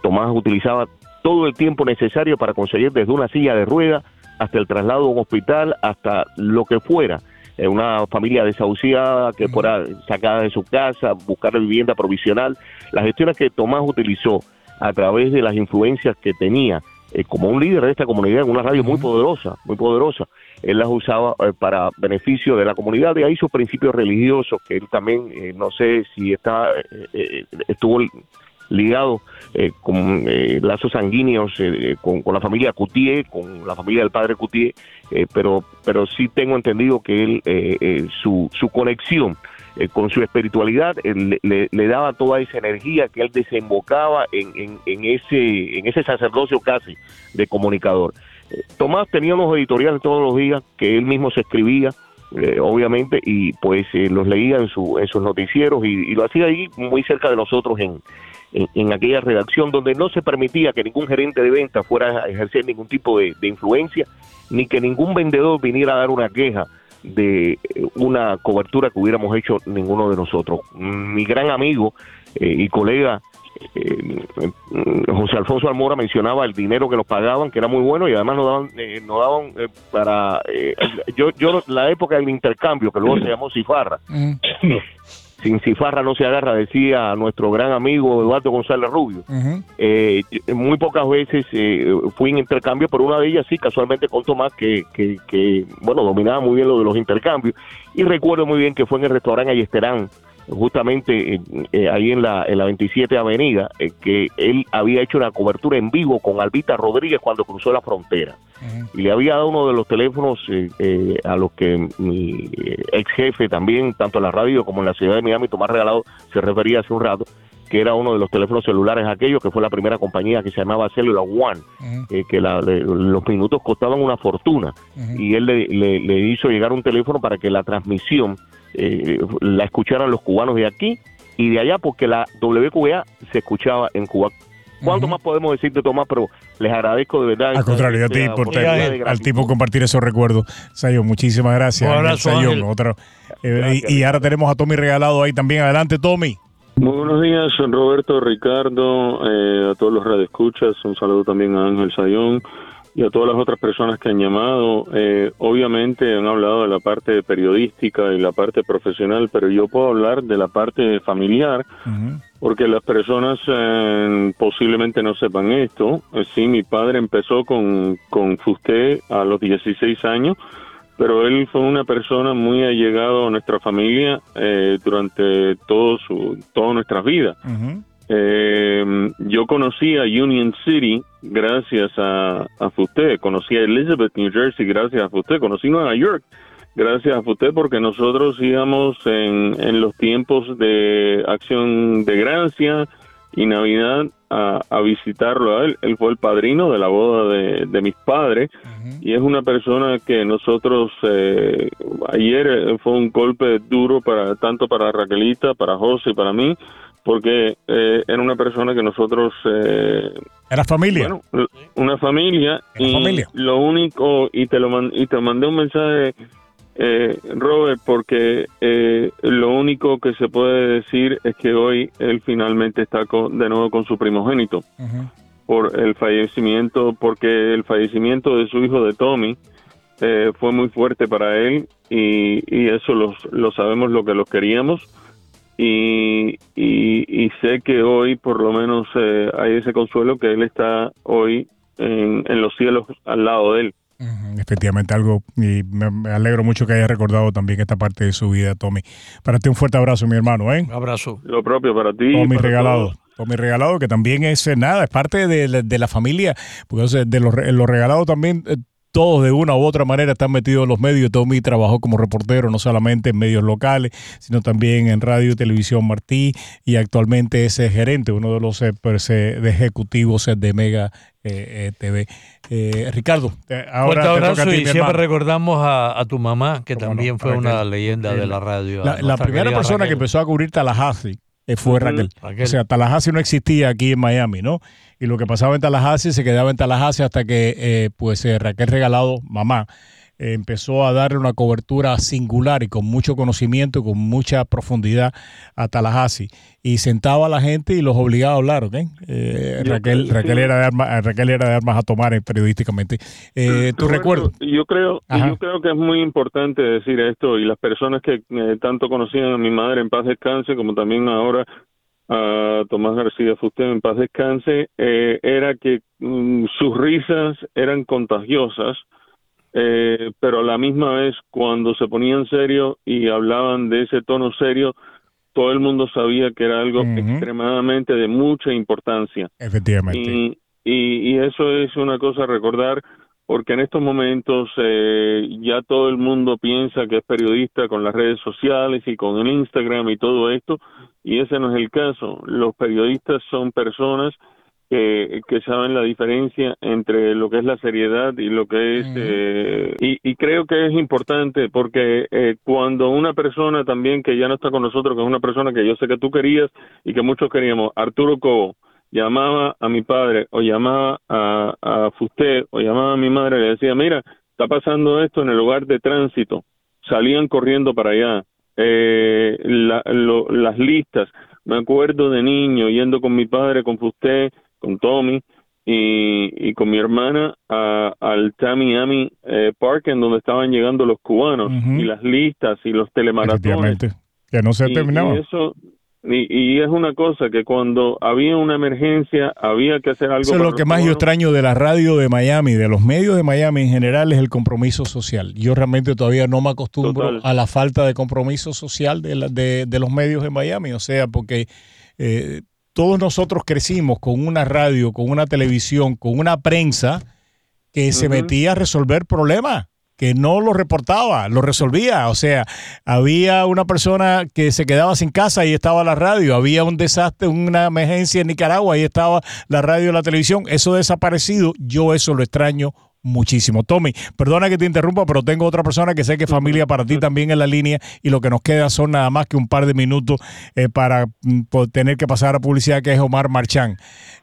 Tomás utilizaba todo el tiempo necesario para conseguir desde una silla de rueda hasta el traslado a un hospital, hasta lo que fuera. Eh, una familia desahuciada que fuera sacada de su casa, buscar vivienda provisional. Las gestiones que Tomás utilizó a través de las influencias que tenía eh, como un líder de esta comunidad en una radio muy poderosa, muy poderosa, él las usaba eh, para beneficio de la comunidad, de ahí sus principios religiosos, que él también, no sé si está, estuvo ligado eh, con eh, lazos sanguíneos eh, con, la familia Coutier, con la familia del padre Coutier, pero, pero sí tengo entendido que él, su, su conexión con su espiritualidad le, daba toda esa energía que él desembocaba en, en, ese, en ese sacerdocio casi de comunicador. Tomás tenía unos editoriales todos los días que él mismo se escribía, obviamente, y pues los leía en, su, en sus noticieros y, lo hacía ahí muy cerca de nosotros en, en, aquella redacción donde no se permitía que ningún gerente de venta fuera a ejercer ningún tipo de, influencia, ni que ningún vendedor viniera a dar una queja de eh, una cobertura que hubiéramos hecho ninguno de nosotros. Mi gran amigo eh, y colega eh, José Alfonso Almora mencionaba el dinero que nos pagaban, que era muy bueno, y además nos daban, nos daban para... yo, yo, la época del intercambio, que luego se llamó Cifarra, mm. sin cifarra no se agarra, decía nuestro gran amigo Eduardo González Rubio. Eh, muy pocas veces eh, fui en intercambio, pero una de ellas sí, casualmente con Tomás, que, que, bueno, dominaba muy bien lo de los intercambios. Y recuerdo muy bien que fue en el restaurante Ayesterán, justamente eh, ahí en la, en la 27 Avenida, que él había hecho una cobertura en vivo con Albita Rodríguez cuando cruzó la frontera. Y le había dado uno de los teléfonos eh, eh, a los que mi eh, ex jefe también, tanto en la radio como en la ciudad de Miami, Tomás Regalado, se refería hace un rato, que era uno de los teléfonos celulares aquellos, que fue la primera compañía que se llamaba Cellular One, que los minutos costaban una fortuna, y él le, hizo llegar un teléfono para que la transmisión la escucharan los cubanos de aquí y de allá, porque la WQA se escuchaba en Cuba ¿Cuánto más podemos decirte, Tomás? Pero les agradezco de verdad. Al contrario, a ti por al tipo compartir esos recuerdos. Sayo, muchísimas gracias. Un eh, y, ahora tenemos a Tommy regalado ahí también. Adelante, Tommy. Muy buenos días, Roberto, Ricardo, eh, a todos los radioescuchas. Un saludo también a Ángel Sayón y a todas las otras personas que han llamado. Eh, obviamente han hablado de la parte periodística y la parte profesional, pero yo puedo hablar de la parte familiar, porque las personas eh, posiblemente no sepan esto. Eh, sí, mi padre empezó con, con Fusté a los 16 años, pero él fue una persona muy allegada a nuestra familia durante todo su, toda nuestra vida. Eh, yo conocí a Union City gracias a, a conocí a Elizabeth, New Jersey gracias a Fusté, conocí Nueva York gracias a Fusté porque nosotros íbamos en, en los tiempos de acción de gracia y Navidad a, visitarlo a él. Él fue el padrino de la boda de, mis padres y es una persona que nosotros eh, ayer fue un golpe duro para tanto para Raquelita, para José y para mí porque eh, era una persona que nosotros era familia bueno, una familia y lo único y te lo y te mandé un mensaje eh, Robert, porque eh, lo único que se puede decir es que hoy él finalmente está de nuevo con su primogénito por el fallecimiento, porque el fallecimiento de su hijo de Tommy eh, fue muy fuerte para él y, eso lo sabemos lo que los queríamos. Y, y, sé que hoy por lo menos hay ese consuelo que él está hoy en los cielos al lado de él. Efectivamente, algo, y me, alegro mucho que haya recordado también esta parte de su vida, Tommy. Para ti un fuerte abrazo, mi hermano, ¿eh? abrazo. Lo propio para ti. Tommy regalado. Tommy regalado, que también es eh, nada, es parte de, la familia, porque de los, regalados también eh, todos de una u otra manera están metidos en los medios. Tommy trabajó como reportero no solamente en medios locales, sino también en radio y televisión Martí y actualmente es gerente, uno de los eh, pues, eh, ejecutivos de Mega eh, TV. Ricardo, ahora te abrazo y siempre recordamos a, tu mamá, que también fue una leyenda de la radio. La, primera persona que empezó a cubrir Tallahassee fue Raquel. O sea, Tallahassee no existía aquí en Miami, ¿no? y lo que pasaba en Tallahassee se quedaba en Tallahassee hasta que eh, pues eh, Raquel Regalado, mamá, empezó a darle una cobertura singular y con mucho conocimiento y con mucha profundidad a Tallahassee y sentaba a la gente y los obligaba a hablar, ¿ok? Eh, Raquel, Raquel, era de armas, Raquel era de armas a tomar periodísticamente. Eh, ¿Tu recuerdo? Yo creo, yo creo que es muy importante decir esto y las personas que tanto conocían a mi madre en paz descanse como también ahora a Tomás García Fuste en paz descanse, eh, era que mm, sus risas eran contagiosas, eh, pero a la misma vez cuando se ponían serio y hablaban de ese tono serio, todo el mundo sabía que era algo extremadamente de mucha importancia. Efectivamente. Y, y, y, eso es una cosa a recordar porque en estos momentos eh, ya todo el mundo piensa que es periodista con las redes sociales y con el Instagram y todo esto, y ese no es el caso. Los periodistas son personas que, que saben la diferencia entre lo que es la seriedad y lo que es... Eh, y, y, creo que es importante porque eh, cuando una persona también que ya no está con nosotros, que es una persona que yo sé que tú querías y que muchos queríamos, Arturo Cobo, llamaba a mi padre o llamaba a, a Fusté o llamaba a mi madre y le decía, mira, está pasando esto en el lugar de tránsito, salían corriendo para allá. Eh, las listas, me acuerdo de niño yendo con mi padre, con Fusté, con Tommy y, y con mi hermana al Tamiami eh, Park en donde estaban llegando los cubanos y las listas y los telemaratones. Que no se terminaba. eso, y, es una cosa que cuando había una emergencia había que hacer algo. Eso es lo que más yo extraño de la radio de Miami, de los medios de Miami en general, es el compromiso social. Yo realmente todavía no me acostumbro a la falta de compromiso social de, de, los medios de Miami. O sea, porque eh, todos nosotros crecimos con una radio, con una televisión, con una prensa que se metía a resolver problemas que no lo reportaba, lo resolvía. O sea, había una persona que se quedaba sin casa y estaba la radio. Había un desastre, una emergencia en Nicaragua y estaba la radio y la televisión. Eso desaparecido, yo eso lo extraño muchísimo. Tommy, perdona que te interrumpa, pero tengo otra persona que sé que es familia para ti también en la línea y lo que nos queda son nada más que un par de minutos eh, para mm, tener que pasar a publicidad, que es Omar Marchán.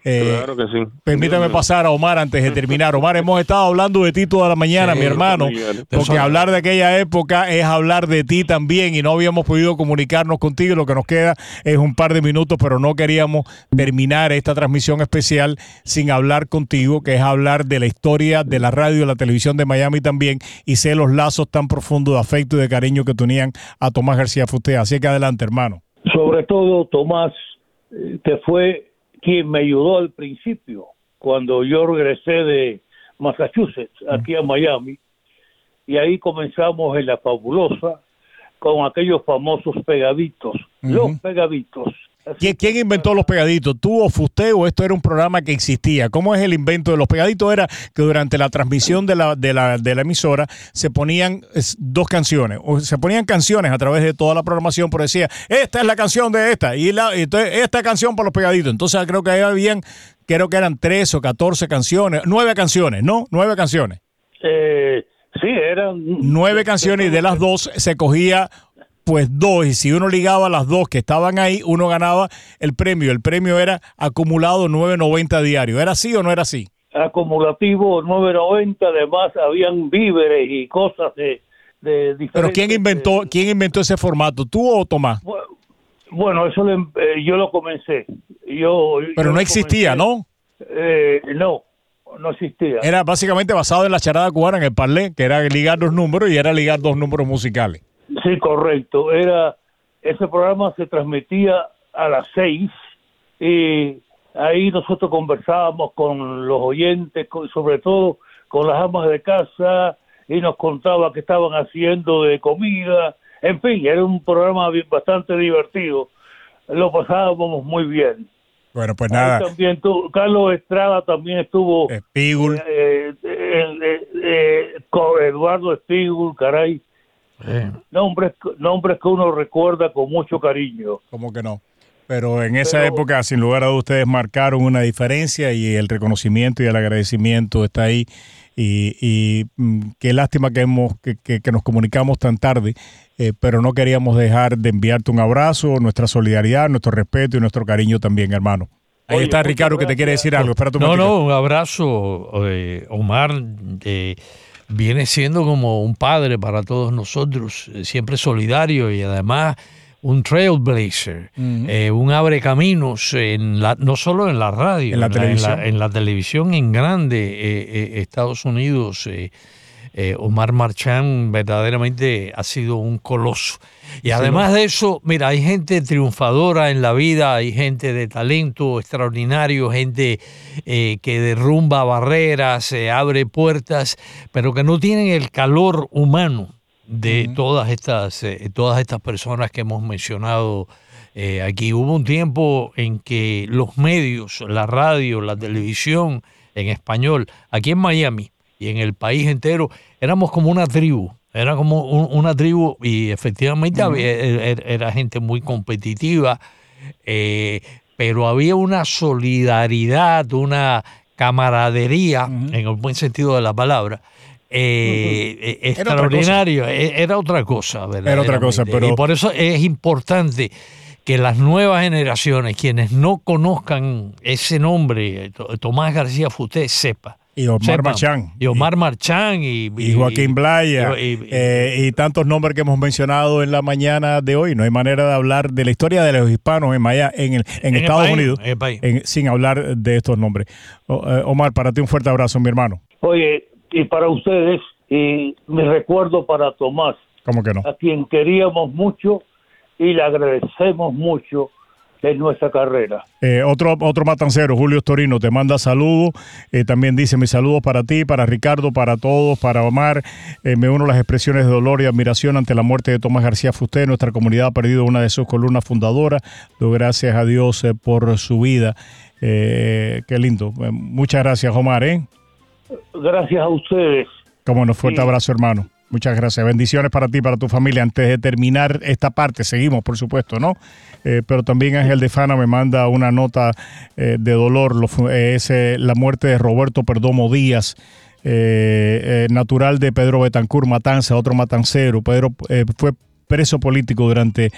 Eh, claro que sí. Permítame pasar a Omar antes de terminar. Omar, hemos estado hablando de ti toda la mañana, mi hermano, porque hablar de aquella época es hablar de ti también y no habíamos podido comunicarnos contigo. Lo que nos queda es un par de minutos, pero no queríamos terminar esta transmisión especial sin hablar contigo, que es hablar de la historia de la radio y la televisión de Miami también, y sé los lazos tan profundos de afecto y de cariño que tenían a Tomás García Fusté. Así que adelante, hermano. Sobre todo, Tomás, eh, que fue quien me ayudó al principio, cuando yo regresé de Massachusetts, aquí a Miami, y ahí comenzamos en La Fabulosa con aquellos famosos pegaditos, los pegaditos. ¿Quién, inventó los pegaditos? ¿Tú o Fusté o esto era un programa que existía? ¿Cómo es el invento de los pegaditos? Era que durante la transmisión de la, de la, de la emisora se ponían dos canciones, o se ponían canciones a través de toda la programación, pero decía, esta es la canción de esta, y la, entonces, esta canción por los pegaditos. Entonces creo que ahí habían, creo que eran tres o catorce canciones, nueve canciones, ¿no? Nueve canciones. Eh, sí, eran... Nueve canciones y de las dos se cogía pues dos, y si uno ligaba las dos que estaban ahí, uno ganaba el premio. El premio era acumulado 9.90 diario. ¿Era así o no era así? Acumulativo 9.90, además habían víveres y cosas de, de diferentes... Pero ¿quién inventó, ¿quién inventó ese formato? ¿Tú o Tomás? Bueno, eso em, eh, yo lo comencé. Yo, Pero no existía, ¿no? Eh, no, no existía. Era básicamente basado en la charada cubana, en el parlé, que era ligar dos números y era ligar dos números musicales. Sí, correcto. Era ese programa se transmitía a las seis y ahí nosotros conversábamos con los oyentes, sobre todo con las amas de casa y nos contaba qué estaban haciendo de comida. En fin, era un programa bastante divertido. Lo pasábamos muy bien. Bueno, pues nada. también Carlos Estrada también estuvo. Espígul. Eh, eh, eh, con Eduardo Espígul, caray. Nombres, nombres que uno recuerda con mucho cariño. ¿Cómo que no? Pero en esa época, sin lugar a dudas, ustedes marcaron una diferencia y el reconocimiento y el agradecimiento está ahí. Y, mm, qué lástima que, hemos, que, nos comunicamos tan tarde, eh, pero no queríamos dejar de enviarte un abrazo, nuestra solidaridad, nuestro respeto y nuestro cariño también, hermano. Ahí está Ricardo que te quiere decir algo. Espera no, no, un abrazo, eh, Omar. Eh, viene siendo como un padre para todos nosotros, eh, siempre solidario y además un trailblazer, eh, un abre caminos, en la, no solo en la radio, en la, televisión. En la, televisión en grande, eh, Estados Unidos. Eh, Omar Marchán verdaderamente ha sido un coloso. Y además de eso, mira, hay gente triunfadora en la vida, hay gente de talento extraordinario, gente eh, que derrumba barreras, se abre puertas, pero que no tienen el calor humano de todas, estas, eh, todas estas personas que hemos mencionado aquí. Hubo un tiempo en que los medios, la radio, la televisión en español, aquí en Miami, y en el país entero éramos como una tribu. Era como una tribu y efectivamente e, e, era, gente muy competitiva, eh, pero había una solidaridad, una camaradería, en el buen sentido de la palabra, eh, e, extraordinario. Era otra cosa, ¿verdad? Era otra cosa, pero... Y por eso es importante que las nuevas generaciones, quienes no conozcan ese nombre, Tomás García Futé, sepa y Omar Marchán. Y Omar Marchán. Y, Joaquín Blaya. Eh, y, tantos nombres que hemos mencionado en la mañana de hoy. No hay manera de hablar de la historia de los hispanos en, Maya, en, el, en, Estados Unidos sin hablar de estos nombres. Eh, Omar, para ti un fuerte abrazo, mi hermano. Oye, y para ustedes, y mi recuerdo para Tomás. ¿Cómo que no? A quien queríamos mucho y le agradecemos mucho en nuestra carrera. Eh, otro, otro matancero, Julio Torino, te manda saludos. Eh, también dice mis saludos para ti, para Ricardo, para todos, para Omar. Eh, me uno a las expresiones de dolor y admiración ante la muerte de Tomás García Fusté. Nuestra comunidad ha perdido una de sus columnas fundadoras. Doy gracias a Dios por su vida. qué lindo. muchas gracias, Omar. Gracias a ustedes. Como nos fuerte abrazo, hermano. Muchas gracias. Bendiciones para ti, para tu familia. Antes de terminar esta parte, seguimos, por supuesto, ¿no? Eh, pero también Ángel de Fana me manda una nota eh, de dolor. Eh, es la muerte de Roberto Perdomo Díaz. natural de Pedro Betancur Matanza, otro matancero. Pedro fue preso político durante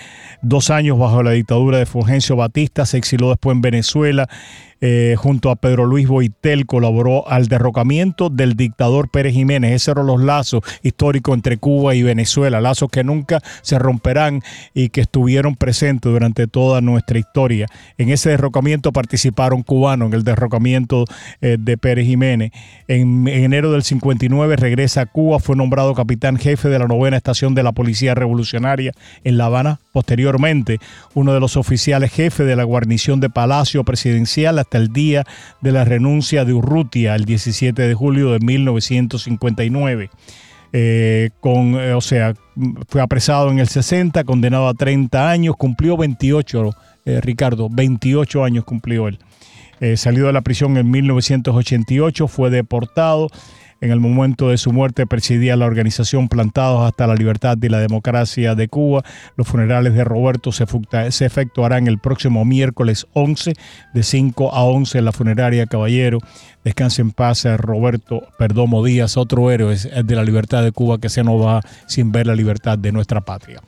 dos años bajo la dictadura de Fulgencio Batista, se exiló después en Venezuela eh, junto a Pedro Luis Boitel, colaboró al derrocamiento del dictador Pérez Jiménez. Esos eran los lazos históricos entre Cuba y Venezuela, lazos que nunca se romperán y que estuvieron presentes durante toda nuestra historia. En ese derrocamiento participaron cubanos, en el derrocamiento eh, de Pérez Jiménez. En, en enero del 59 regresa a Cuba, fue nombrado capitán jefe de la novena estación de la Policía Revolucionaria en La Habana. Posteriormente, uno de los oficiales jefes de la guarnición de Palacio Presidencial hasta el día de la renuncia de Urrutia, el 17 de julio de 1959. Eh, con, eh, o sea, fue apresado en el 60, condenado a 30 años, cumplió 28 Ricardo, 28 años cumplió él. salido de la prisión en 1988, fue deportado en el momento de su muerte presidía la organización Plantados hasta la Libertad y la Democracia de Cuba. Los funerales de Roberto se, efectuarán el próximo miércoles 11 de 5 a 11 en la funeraria Caballero. Descanse en paz eh, Roberto Perdomo Díaz, otro héroe de la libertad de Cuba que se nos va sin ver la libertad de nuestra patria.